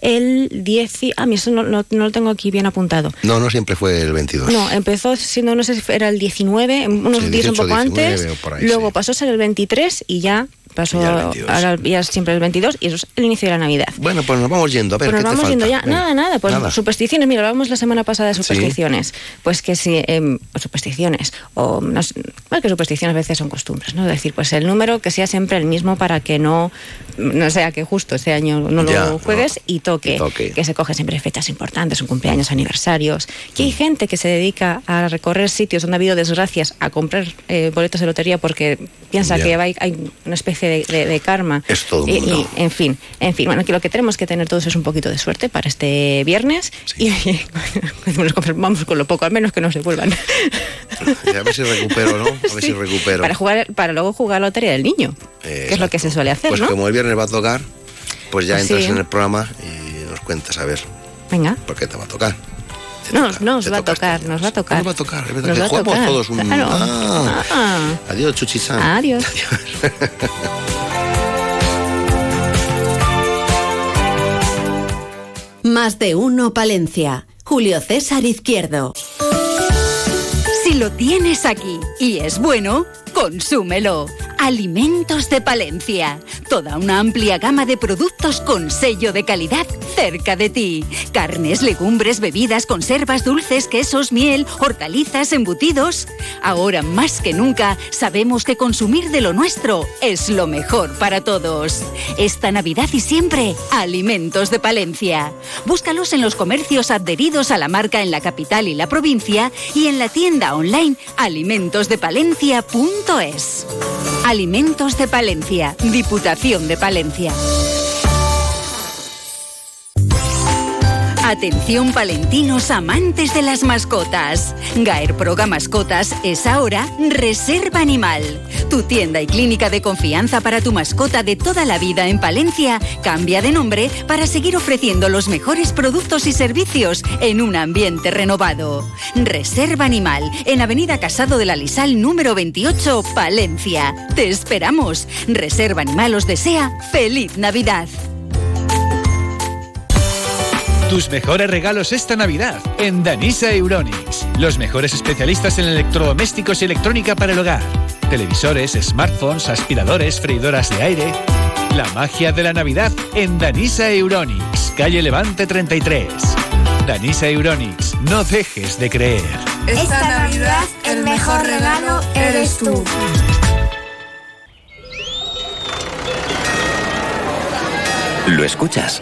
Speaker 29: el 10, y- ah, mí eso no, no- no lo tengo aquí bien apuntado.
Speaker 2: No, no siempre fue el 22.
Speaker 29: No, empezó siendo, no sé si era el 19, unos
Speaker 2: Sí,
Speaker 29: días un
Speaker 2: 18,
Speaker 29: poco
Speaker 2: 19
Speaker 29: antes,
Speaker 2: ahí,
Speaker 29: luego pasó a ser el 23 y ya pasó
Speaker 2: ya el 22.
Speaker 29: ahora ya siempre el 22 y eso es el inicio de la Navidad.
Speaker 2: Bueno, pues nos vamos yendo. A ver,
Speaker 29: Pues
Speaker 2: ¿qué
Speaker 29: nos
Speaker 2: te
Speaker 29: vamos yendo ya.
Speaker 2: Venga.
Speaker 29: Nada, nada. Pues
Speaker 2: Nada.
Speaker 29: supersticiones. Mira, hablábamos la semana pasada de supersticiones. Pues que si. o supersticiones. O no sé, bueno, que supersticiones a veces son costumbres, ¿no? Es decir, pues el número que sea siempre el mismo para que no. No sea que justo este año no
Speaker 2: Ya,
Speaker 29: lo juegues y toque,
Speaker 2: Y toque.
Speaker 29: Que se coge siempre fechas importantes, un cumpleaños, aniversarios. Que hay gente que se dedica a recorrer sitios donde ha habido desgracias, a comprar eh, boletos de lotería porque piensa
Speaker 2: Ya.
Speaker 29: que hay, hay una especie de, de- de karma.
Speaker 2: Es todo
Speaker 29: Y-
Speaker 2: mundo.
Speaker 29: y, en fin, en fin, bueno, que lo que tenemos que tener todos es un poquito de suerte para este viernes y nos conformamos con lo poco, al menos que no se vuelvan.
Speaker 2: A ver si recupero, ¿no? A ver si recupero.
Speaker 29: Para jugar, para luego jugar la lotería del niño, que es lo que se suele hacer,
Speaker 2: Pues
Speaker 29: ¿no?
Speaker 2: como el viernes va a tocar, pues ya
Speaker 29: Pues
Speaker 2: entras
Speaker 29: sí.
Speaker 2: en el programa y nos cuentas a ver
Speaker 29: Venga.
Speaker 2: por qué te va a tocar.
Speaker 29: No, nos va a tocar, nos va a tocar.
Speaker 2: Nos va a tocar, es verdad
Speaker 29: Nos
Speaker 2: que
Speaker 29: va a
Speaker 2: jugamos
Speaker 29: tocar.
Speaker 2: todos un...
Speaker 29: Claro.
Speaker 2: Ah.
Speaker 29: Ah.
Speaker 2: Adiós, Chuchisan.
Speaker 29: Adiós.
Speaker 8: Más de uno Palencia. Julio César Izquierdo.
Speaker 6: Si lo tienes aquí y es bueno, consúmelo. Alimentos de Palencia. Toda una amplia gama de productos con sello de calidad cerca de ti. Carnes, legumbres, bebidas, conservas, dulces, quesos, miel, hortalizas, embutidos. Ahora más que nunca sabemos que consumir de lo nuestro es lo mejor para todos. Esta Navidad y siempre, Alimentos de Palencia. Búscalos en los comercios adheridos a la marca en la capital y la provincia y en la tienda online alimentosdepalencia.es. Alimentos de Palencia, Diputación de Palencia. Atención palentinos amantes de las mascotas. Gaer Proga Mascotas es ahora Reserva Animal. Tu tienda y clínica de confianza para tu mascota de toda la vida en Palencia cambia de nombre para seguir ofreciendo los mejores productos y servicios en un ambiente renovado. Reserva Animal en Avenida Casado de la Lisal número 28, Palencia. Te esperamos. Reserva Animal os desea feliz Navidad.
Speaker 30: Tus mejores regalos esta Navidad en Danisa Euronics. Los mejores especialistas en electrodomésticos y electrónica para el hogar. Televisores, smartphones, aspiradores, freidoras de aire. La magia de la Navidad en Danisa Euronics, calle Levante 33. Danisa Euronics, no dejes de creer.
Speaker 31: Esta Navidad el mejor regalo eres tú.
Speaker 26: ¿Lo escuchas?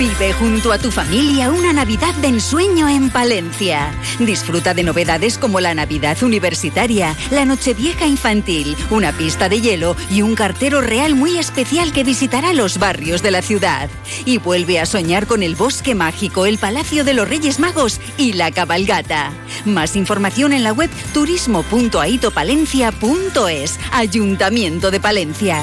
Speaker 6: Vive junto a tu familia una Navidad de ensueño en Palencia. Disfruta de novedades como la Navidad Universitaria, la Nochevieja Infantil, una pista de hielo y un cartero real muy especial que visitará los barrios de la ciudad. Y vuelve a soñar con el Bosque Mágico, el Palacio de los Reyes Magos y la Cabalgata. Más información en la web turismo.aitopalencia.es. Ayuntamiento de Palencia.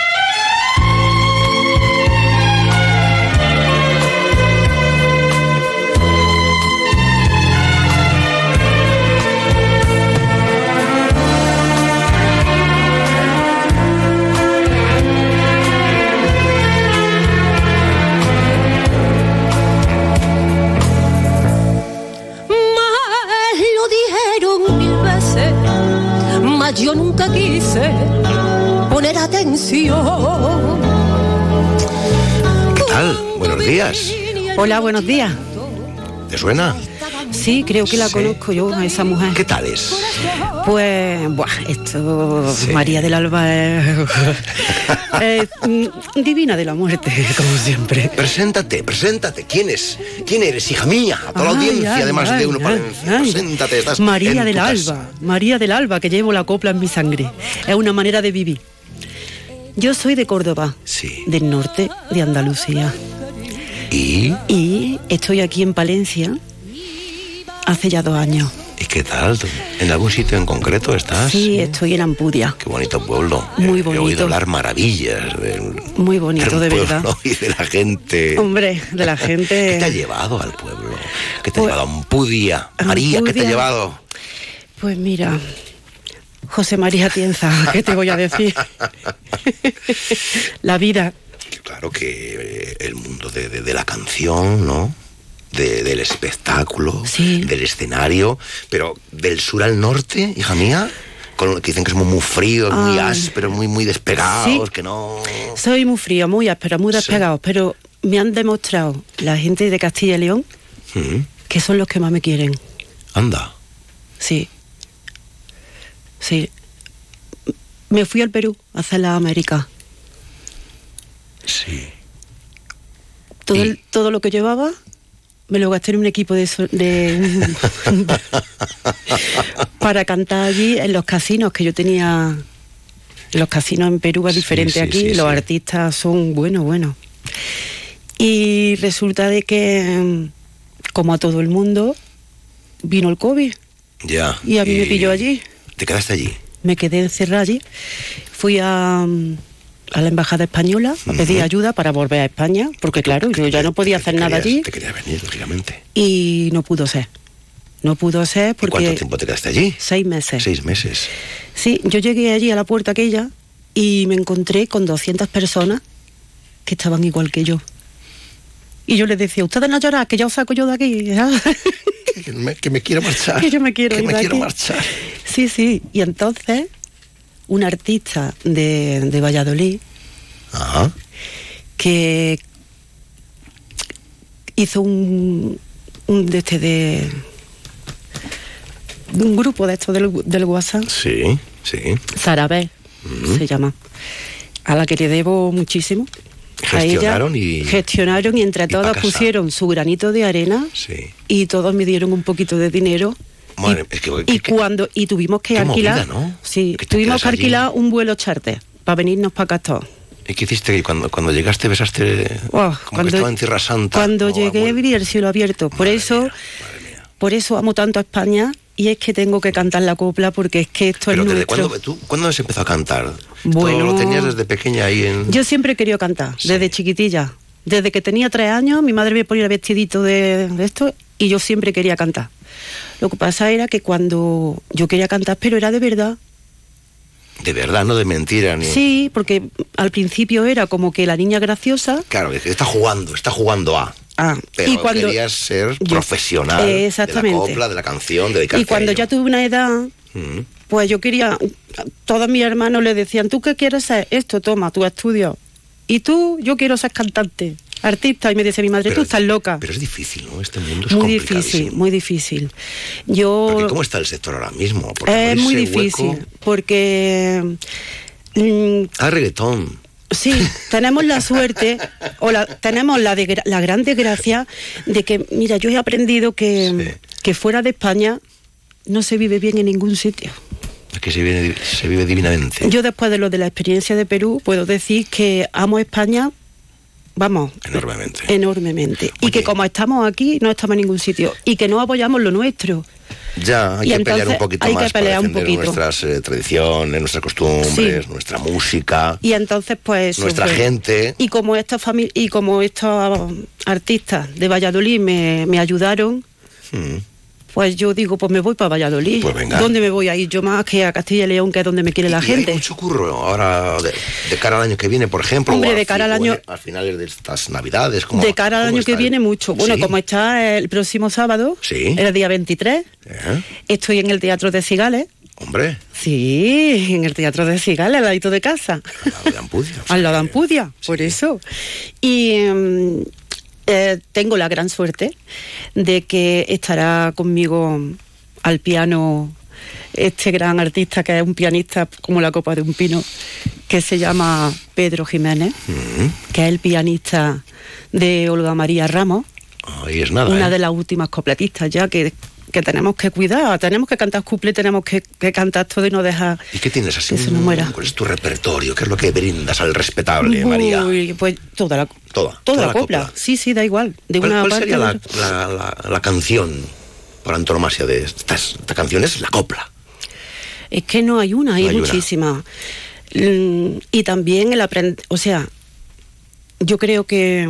Speaker 31: Yo nunca quise poner atención.
Speaker 2: ¿Qué tal? Buenos días.
Speaker 32: Hola, buenos días.
Speaker 2: ¿Te suena?
Speaker 32: Sí, creo que la
Speaker 2: Sí.
Speaker 32: conozco yo, a esa mujer.
Speaker 2: ¿Qué tal es?
Speaker 32: Pues, buah, esto, María del Alba es, es, mm, divina de la muerte, como siempre.
Speaker 2: Preséntate, preséntate. ¿Quién es? ¿Quién eres, hija mía? A toda la audiencia,
Speaker 32: ay,
Speaker 2: además
Speaker 32: ay,
Speaker 2: de uno Palencia. Preséntate, estás
Speaker 32: María del Alba. María del Alba, que llevo la copla en mi sangre. Es una manera de vivir. Yo soy de Córdoba, del norte de Andalucía.
Speaker 2: ¿Y?
Speaker 32: Y estoy aquí en Palencia hace ya dos años.
Speaker 2: ¿Y qué tal? ¿En algún sitio en concreto estás?
Speaker 32: Sí, estoy en Ampudia.
Speaker 2: Qué bonito pueblo.
Speaker 32: Muy
Speaker 2: He
Speaker 32: bonito.
Speaker 2: oído hablar maravillas del,
Speaker 32: Muy bonito,
Speaker 2: del
Speaker 32: de
Speaker 2: pueblo
Speaker 32: verdad.
Speaker 2: y de la gente.
Speaker 32: Hombre, de la gente.
Speaker 2: ¿Qué te ha llevado al pueblo? ¿Qué te ha
Speaker 32: Pues-
Speaker 2: llevado a Ampudia? María, ¿qué te ha llevado?
Speaker 32: Pues mira, José María Tienza, ¿qué te voy a decir? la vida.
Speaker 2: Claro que eh, el mundo de, de- de la canción, ¿no? De- del espectáculo, del escenario, pero del sur al norte, hija mía, con lo que dicen que somos muy fríos, muy
Speaker 32: Ay.
Speaker 2: ásperos, muy, muy despegados,
Speaker 32: Sí.
Speaker 2: que no...
Speaker 32: Soy muy frío, muy áspero, muy despegado, pero me han demostrado la gente de Castilla y León que son los que más me quieren.
Speaker 2: Anda.
Speaker 32: Sí. Sí. Me fui al Perú a hacer la América.
Speaker 2: Sí.
Speaker 32: Todo, el- todo lo que llevaba me lo gasté en un equipo de, so- de para cantar allí en los casinos que yo tenía. Los casinos en Perú es diferente
Speaker 33: sí,
Speaker 32: aquí,
Speaker 33: sí,
Speaker 32: los artistas son buenos, buenos. Y resulta de que, mm, como a todo el mundo, vino el COVID
Speaker 2: Ya.
Speaker 32: y a mí me pilló allí.
Speaker 2: ¿Te quedaste allí?
Speaker 32: Me quedé encerrada allí. Fui a, mm, a la embajada española a pedir
Speaker 2: Ujú.
Speaker 32: ayuda para volver a España, porque claro, yo ya no podía hacer nada allí
Speaker 2: Te querías venir, lógicamente.
Speaker 32: y no pudo ser. No pudo ser porque...
Speaker 2: ¿Cuánto tiempo te quedaste allí?
Speaker 32: Seis meses.
Speaker 2: Seis meses.
Speaker 32: Sí, yo llegué allí a la puerta aquella y me encontré con 200 personas que estaban igual que yo. Y yo les decía, ustedes no lloran, que ya os saco yo de aquí.
Speaker 2: Que me, que me quiero marchar.
Speaker 32: que yo me quiero
Speaker 2: Que
Speaker 32: ir
Speaker 2: me
Speaker 32: de
Speaker 2: quiero
Speaker 32: aquí.
Speaker 2: marchar.
Speaker 32: Sí, sí. Y entonces, un artista de, de Valladolid
Speaker 2: Ajá.
Speaker 32: que hizo un, un de este de un grupo de estos del, del WhatsApp,
Speaker 2: Sí, sí.
Speaker 32: Sarabel se llama, a la que le debo muchísimo. A ella
Speaker 2: Gestionaron y-
Speaker 32: gestionaron y entre
Speaker 2: y
Speaker 32: todas pusieron su granito de arena
Speaker 2: Sí.
Speaker 32: y todos me dieron un poquito de dinero
Speaker 2: Madre, es que,
Speaker 32: y cuando y tuvimos que alquilar
Speaker 2: movida, ¿no?
Speaker 32: sí
Speaker 2: te
Speaker 32: tuvimos que
Speaker 2: allí.
Speaker 32: alquilar un vuelo charter para venirnos para acá todos
Speaker 2: ¿Y qué hiciste? Cuando, cuando llegaste besaste
Speaker 32: Oh,
Speaker 2: como que estaba en Tierra Santa.
Speaker 32: Cuando
Speaker 2: ¿no?
Speaker 32: llegué vi el cielo abierto. Por eso, por eso amo tanto a España y es que tengo que cantar la copla porque es que esto
Speaker 2: Pero
Speaker 32: es
Speaker 2: desde
Speaker 32: nuestro.
Speaker 2: cuándo, ¿tú, ¿cuándo has empezado a cantar?
Speaker 32: Bueno.
Speaker 2: ¿Todo lo tenías desde pequeña ahí en...?
Speaker 32: Yo siempre he querido cantar, desde chiquitilla. Desde que tenía tres años, mi madre me ponía el vestidito de, de esto y yo siempre quería cantar. Lo que pasa era que cuando yo quería cantar, pero era de verdad.
Speaker 2: De verdad, no de mentira ni.
Speaker 32: Sí, porque al principio era como que la niña graciosa.
Speaker 2: Claro, que está jugando, está jugando a.
Speaker 32: Ah,
Speaker 2: Pero
Speaker 32: y cuando
Speaker 2: querías ser
Speaker 32: yo-
Speaker 2: profesional
Speaker 32: exactamente.
Speaker 2: de la copla, de la canción, dedicarte
Speaker 32: y cuando
Speaker 2: a ello.
Speaker 32: ya tuve una edad,
Speaker 2: Mm.
Speaker 32: pues yo quería. Todos mis hermanos le decían, ¿tú qué quieres ser? Esto, toma, tu estudio. Y tú, yo quiero ser cantante, artista. Y me dice mi madre, tú estás loca.
Speaker 2: Pero es difícil, ¿no? Este mundo es
Speaker 32: Muy difícil, muy difícil. Yo.
Speaker 2: Porque ¿Cómo está el sector ahora mismo? Porque
Speaker 32: Es muy
Speaker 2: abrirse
Speaker 32: difícil,
Speaker 2: hueco-
Speaker 32: porque. mm,
Speaker 2: Ah, reggaetón.
Speaker 32: Sí, tenemos la suerte o la, tenemos la, la gran desgracia de que, mira, yo he aprendido que, que fuera de España no se vive bien en ningún sitio.
Speaker 2: Es que se vive, se vive divinamente.
Speaker 32: Yo después de lo de la experiencia de Perú puedo decir que amo España, vamos,
Speaker 2: Enormemente.
Speaker 32: enormemente. Y que como estamos aquí no estamos en ningún sitio y que no apoyamos lo nuestro.
Speaker 2: Ya, hay
Speaker 32: Y
Speaker 2: que pelear un poquito
Speaker 32: hay que
Speaker 2: más para
Speaker 32: pelear un poquito.
Speaker 2: nuestras eh, tradiciones, nuestras costumbres, nuestra música,
Speaker 32: Y entonces pues...
Speaker 2: nuestra
Speaker 32: sufre.
Speaker 2: gente.
Speaker 32: Y como estos fami- y como estos artistas de Valladolid me, me ayudaron,
Speaker 2: Mm.
Speaker 32: Pues yo digo, pues me voy para Valladolid.
Speaker 2: Pues venga.
Speaker 32: ¿Dónde me voy a ir yo más que a Castilla y León, que es donde me quiere la
Speaker 2: Y
Speaker 32: gente?
Speaker 2: hay mucho curro ahora de, de cara al año que viene, por ejemplo.
Speaker 32: Hombre,
Speaker 2: o
Speaker 32: de
Speaker 2: al
Speaker 32: cara al año-
Speaker 2: Al finales de estas navidades. ¿cómo-
Speaker 32: de cara al año que
Speaker 2: el-
Speaker 32: viene mucho. Bueno,
Speaker 2: Sí.
Speaker 32: como está el próximo sábado,
Speaker 2: Sí.
Speaker 32: el día 23,
Speaker 2: ¿Eh?
Speaker 32: estoy en el Teatro de Cigales.
Speaker 2: Hombre,
Speaker 32: Sí, en el Teatro de Cigales, al ladito de casa.
Speaker 2: de Ampudia.
Speaker 32: Al lado de Ampudia, por eso. Y mm, eh, tengo la gran suerte de que estará conmigo al piano este gran artista que es un pianista como la copa de un pino, que se llama Pedro Jiménez,
Speaker 2: Mm.
Speaker 32: que es el pianista de Olga María Ramos,
Speaker 2: Ahí es nada.
Speaker 32: una
Speaker 2: ¿eh?
Speaker 32: de las últimas copletistas ya que, que tenemos que cuidar, tenemos que cantar couple, tenemos que, que cantar todo y no dejar
Speaker 2: ¿Y qué tienes así?
Speaker 32: que se nos muera.
Speaker 2: ¿Cuál es tu repertorio? ¿Qué es lo que brindas al respetable, María?
Speaker 32: Uy, pues toda la,
Speaker 2: Toda,
Speaker 32: toda la copla. Sí, sí, da igual. De
Speaker 2: ¿Cuál,
Speaker 32: una
Speaker 2: cuál
Speaker 32: parte
Speaker 2: sería la, la- canción por antonomasia de estas, esta canción? Es la copla.
Speaker 32: Es que no hay una, hay,
Speaker 2: No hay
Speaker 32: muchísimas. Mm, Y también el aprender, o sea, yo creo que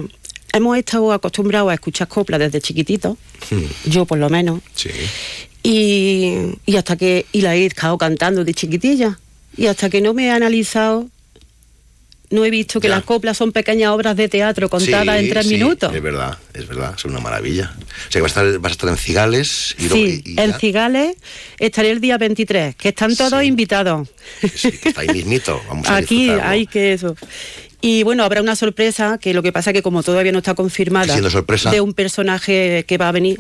Speaker 32: hemos estado acostumbrados a escuchar copla desde chiquititos, yo por lo menos,
Speaker 2: Sí.
Speaker 32: y, y hasta que, y la he estado cantando de chiquitilla, y hasta que no me he analizado, no he visto que
Speaker 2: Ya.
Speaker 32: las coplas son pequeñas obras de teatro contadas
Speaker 2: Sí,
Speaker 32: en tres
Speaker 2: sí,
Speaker 32: minutos.
Speaker 2: Es verdad, es verdad, es una maravilla. O sea que vas a estar, vas a estar en Cigales y luego
Speaker 32: Sí,
Speaker 2: y- y
Speaker 32: en Cigales estaré el día 23, que están todos invitados.
Speaker 2: que está ahí mismito. Vamos a
Speaker 32: Aquí hay que eso. Y bueno, habrá una sorpresa, que lo que pasa que como todavía no está confirmada,
Speaker 2: sorpresa.
Speaker 32: de un personaje que va a venir,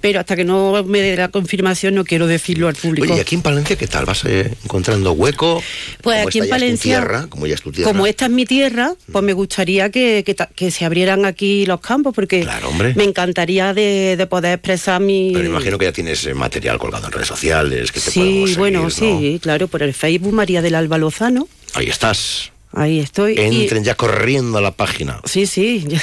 Speaker 32: pero hasta que no me dé la confirmación no quiero decirlo al público.
Speaker 2: Oye, ¿y aquí en Palencia qué tal? ¿Vas eh, encontrando hueco?
Speaker 32: Pues
Speaker 2: Como
Speaker 32: aquí en
Speaker 2: es
Speaker 32: Palencia,
Speaker 2: tierra, como ya es tu tierra.
Speaker 32: Como esta es mi tierra, pues me gustaría que, que se abrieran aquí los campos, porque
Speaker 2: hombre.
Speaker 32: me encantaría de, de poder expresar mi...
Speaker 2: Pero imagino que ya tienes eh, material colgado en redes sociales, que te
Speaker 32: Sí,
Speaker 2: seguir,
Speaker 32: bueno,
Speaker 2: ¿no?
Speaker 32: sí, claro, por el Facebook María del Alba Lozano,
Speaker 2: Ahí estás.
Speaker 32: Ahí estoy. y-
Speaker 2: Entren ya corriendo a la página.
Speaker 32: Sí, sí.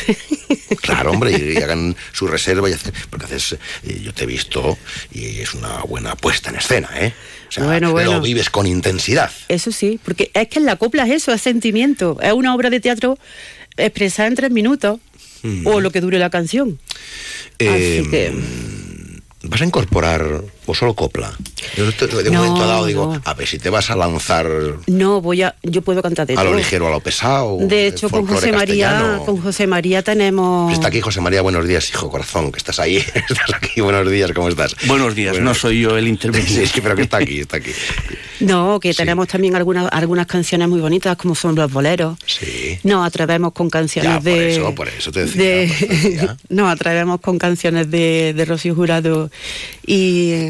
Speaker 2: Claro, hombre, y, y hagan su reserva y hacen, porque haces, eh, yo te he visto y es una buena puesta en escena, ¿eh? O sea,
Speaker 32: Bueno, bueno.
Speaker 2: lo vives con intensidad.
Speaker 32: Eso sí, porque es que en la copla es eso, es sentimiento. Es una obra de teatro expresada en tres minutos
Speaker 2: Mm.
Speaker 32: o lo que dure la canción.
Speaker 2: Eh,
Speaker 32: Así que-
Speaker 2: ¿Vas a incorporar o solo copla? Yo de
Speaker 32: No,
Speaker 2: momento dado digo,
Speaker 32: no.
Speaker 2: a ver si te vas a lanzar
Speaker 32: No, voy a, yo puedo cantar de
Speaker 2: a lo ligero, a lo pesado.
Speaker 32: De hecho, con José María, con José María tenemos.
Speaker 2: Está aquí José María, buenos días, hijo corazón, que estás ahí, estás aquí, buenos días, ¿cómo estás?
Speaker 33: Buenos días, no soy yo el interveniente.
Speaker 2: Sí, pero que está aquí, está aquí.
Speaker 32: No, que tenemos también algunas algunas canciones muy bonitas, como son los boleros.
Speaker 2: Sí.
Speaker 32: Nos atrevemos con canciones
Speaker 2: Ya, por
Speaker 32: de.
Speaker 2: eso, por eso te decía,
Speaker 32: de- Nos atrevemos con canciones de, de Rocío Jurado y,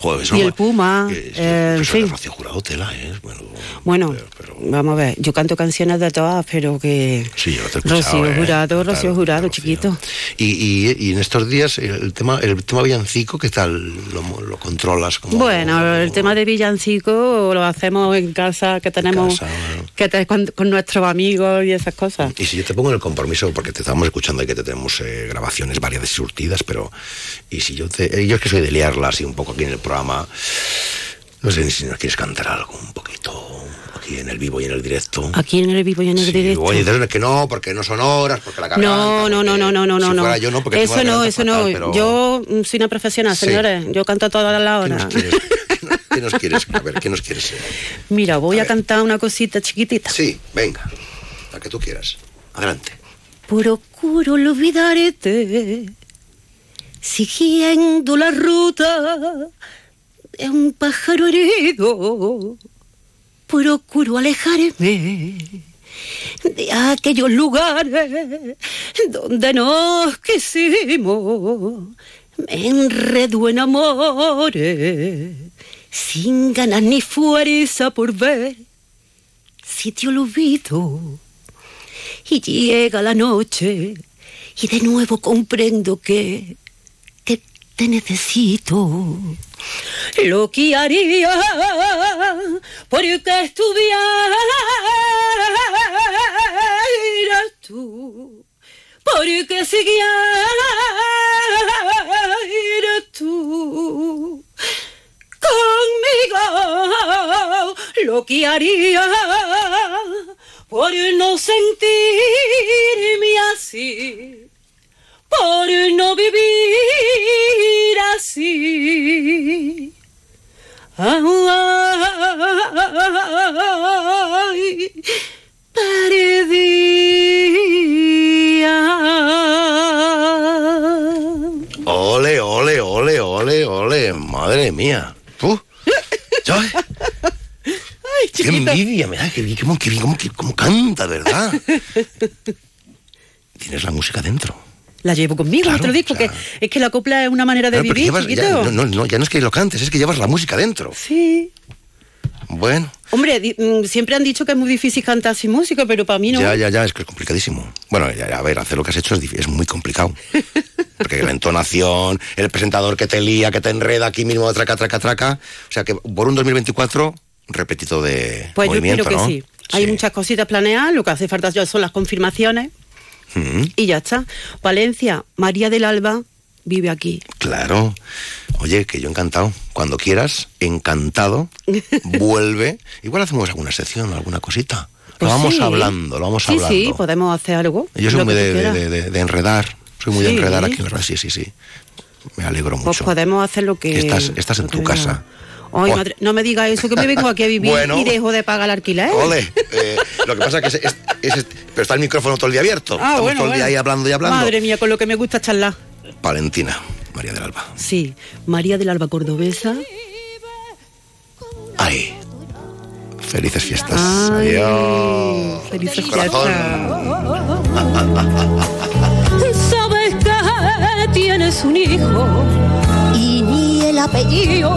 Speaker 2: Joder, eso
Speaker 32: y el Puma.
Speaker 2: que-
Speaker 32: eh, fin.
Speaker 2: Rocío Jurado tela, ¿eh? Bueno,
Speaker 32: Bueno, vamos a ver, yo canto canciones de todas, pero que...
Speaker 2: sí, yo te he
Speaker 32: Rocío
Speaker 2: ¿eh?
Speaker 32: Jurado, Rocío Jurado, chiquito.
Speaker 2: Y, y- y en estos días, el tema el tema villancico, ¿qué tal lo, lo controlas? Como,
Speaker 32: Bueno, el tema de villancico lo hacemos en casa, que tenemos que te- con, con nuestros amigos y esas cosas.
Speaker 2: Y si yo te pongo en el compromiso, porque te estamos escuchando y que te tenemos eh, grabaciones varias surtidas, pero. Y si yo te. eh, Yo es que soy de liarla así un poco aquí en el programa. No sé si nos quieres cantar algo un poquito aquí en el vivo y en el directo.
Speaker 32: Aquí en el vivo y en el directo.
Speaker 2: Oye, dices que no, porque no son horas, porque la garganta,
Speaker 32: No, no, no, no, no, no,
Speaker 2: si
Speaker 32: no.
Speaker 2: fuera yo, no, porque
Speaker 32: eso no, eso no.
Speaker 2: fatal, pero-
Speaker 32: Yo soy una profesional,
Speaker 2: Sí.
Speaker 32: señores. Yo canto todas las horas.
Speaker 2: ¿Qué nos quieres? A ver, ¿qué nos quieres?
Speaker 32: Mira, voy a, cantar una cosita chiquitita.
Speaker 2: Sí, venga, la que tú quieras. Adelante.
Speaker 32: Procuro olvidarte, siguiendo la ruta de un pájaro herido. Procuro alejarme de aquellos lugares donde nos quisimos. Me enredo en amores, sin ganas ni fuerza por ver si te olvido. Y llega la noche y de nuevo comprendo que, que te necesito. Lo que haría porque estuvieras tú, porque siguieras tú conmigo, lo que haría por no sentirme así, por no vivir así. Ay, perdida.
Speaker 2: Ole, ole, ole, ole, ole. Madre mía. Qué envidia me da, qué bien, cómo, qué bien, cómo, qué- cómo canta, ¿verdad? Tienes la música dentro.
Speaker 32: La llevo conmigo, no te lo digo, porque es que la copla es una manera de
Speaker 2: Claro,
Speaker 32: vivir,
Speaker 2: llevas- ya, no, no, ya no es que lo cantes, es que llevas la música dentro.
Speaker 32: Sí.
Speaker 2: Bueno,
Speaker 32: Hombre, mm, siempre han dicho que es muy difícil cantar sin música, pero para mí no.
Speaker 2: ya, ya, ya, es que es complicadísimo. Bueno, ya, a ver, hacer lo que has hecho es, es muy complicado. Porque la entonación, el presentador que te lía, que te enreda aquí mismo, traca, traca, traca. O sea que por un 2024, un repetito de
Speaker 32: Pues yo
Speaker 2: movimiento,
Speaker 32: espero que
Speaker 2: ¿no?
Speaker 32: sí. Hay muchas cositas planeadas, lo que hace falta ya son las confirmaciones
Speaker 2: Mm,
Speaker 32: y ya está. Valencia, María del Alba vive aquí.
Speaker 2: claro. Oye, que yo encantado. Cuando quieras, encantado, vuelve. Igual hacemos alguna sección, alguna cosita.
Speaker 32: Pues
Speaker 2: lo vamos
Speaker 32: sí.
Speaker 2: hablando, lo vamos
Speaker 32: sí,
Speaker 2: hablando.
Speaker 32: sí, podemos hacer algo.
Speaker 2: Yo soy muy de,
Speaker 32: quieras.
Speaker 2: de- de- de enredar. Soy muy de enredar aquí, ¿verdad? Sí, sí, sí. Me alegro
Speaker 32: Pues
Speaker 2: mucho.
Speaker 32: podemos hacer lo que.
Speaker 2: Estás, estás en tu casa. Oh.
Speaker 32: madre, no me diga eso, que me vengo aquí a vivir
Speaker 2: Bueno.
Speaker 32: y dejo de pagar el alquiler.
Speaker 2: Ole, eh, lo que pasa es que es, es- es- pero está el micrófono todo el día abierto.
Speaker 32: Ah,
Speaker 2: Estamos
Speaker 32: bueno,
Speaker 2: todo el día
Speaker 32: bueno.
Speaker 2: ahí hablando y hablando.
Speaker 32: Madre mía, con lo que me gusta charlar.
Speaker 2: Valentina, María del Alba.
Speaker 32: Sí, María del Alba Cordobesa.
Speaker 2: Ay. Felices fiestas.
Speaker 32: Ay,
Speaker 2: Adiós.
Speaker 32: Felices
Speaker 2: Corazón.
Speaker 31: Sabes que tienes un hijo y ni el apellido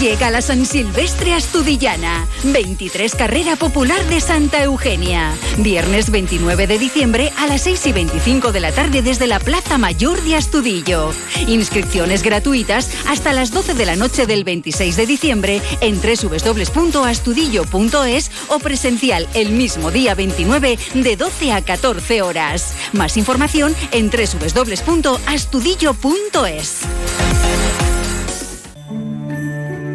Speaker 6: Llega la San Silvestre Astudillana, 23 Carrera Popular de Santa Eugenia. Viernes 29 de diciembre a las 6 y 25 de la tarde desde la Plaza Mayor de Astudillo. Inscripciones gratuitas hasta las 12 de la noche del 26 de diciembre en www.astudillo.es o presencial el mismo día 29 de 12 a 14 horas. Más información en www.astudillo.es.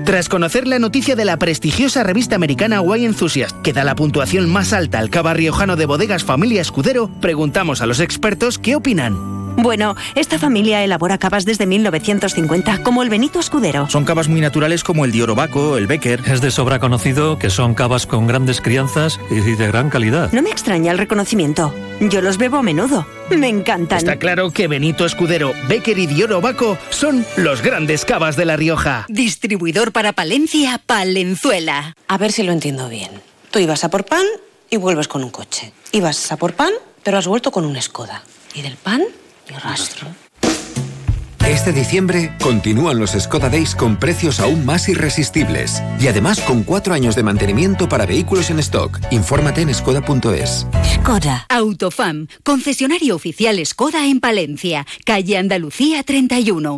Speaker 34: Tras conocer la noticia de la prestigiosa revista americana Wine Enthusiast, que da la puntuación más alta al cava riojano de bodegas Familia Escudero, preguntamos a los expertos qué opinan.
Speaker 35: Bueno, esta familia elabora cavas desde 1950, como el Benito Escudero.
Speaker 36: Son cavas muy naturales como el Diorobaco, el Becker.
Speaker 37: Es de sobra conocido que son cavas con grandes crianzas y de gran calidad.
Speaker 35: No me extraña el reconocimiento. Yo los bebo a menudo. Me encantan.
Speaker 34: Está claro que Benito Escudero, Becker y Diorobaco son los grandes cavas de La Rioja.
Speaker 6: Distribuidor para Palencia, Palenzuela.
Speaker 38: A ver si lo entiendo bien. Tú ibas a por pan y vuelves con un coche. Ibas a por pan, pero has vuelto con una Skoda. Y del pan, rastro.
Speaker 39: Este diciembre continúan los Skoda Days con precios aún más irresistibles y además con cuatro años de mantenimiento para vehículos en stock. Infórmate en skoda.es.
Speaker 6: Skoda. Autofam, concesionario oficial Skoda en Palencia, calle Andalucía 31.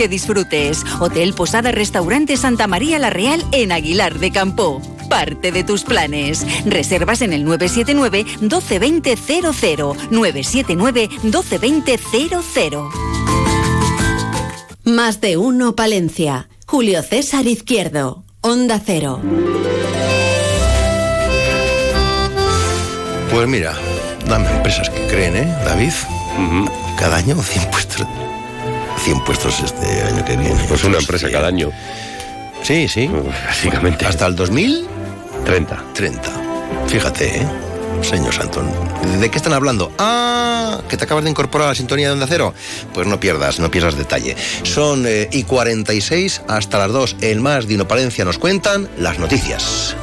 Speaker 6: disfrutes. Hotel Posada Restaurante Santa María La Real en Aguilar de Campo. Parte de tus planes. Reservas en el 979 122000 979 122000
Speaker 8: Más de uno Palencia. Julio César Izquierdo. Onda Cero.
Speaker 2: Pues mira, dame empresas que creen, ¿eh, David? Cada año 100 puestos 100 puestos este año que viene.
Speaker 40: Pues una empresa cada año.
Speaker 2: Sí, sí.
Speaker 40: Básicamente.
Speaker 2: ¿Hasta el 2000?
Speaker 40: 30.
Speaker 2: 30. Fíjate, ¿eh? Señor Santón. ¿De qué están hablando? Ah, que te acabas de incorporar a la sintonía de Onda Cero. Pues no pierdas, no pierdas detalle. Son eh, y 46 hasta las 2. El más Dino Palencia nos cuentan las noticias.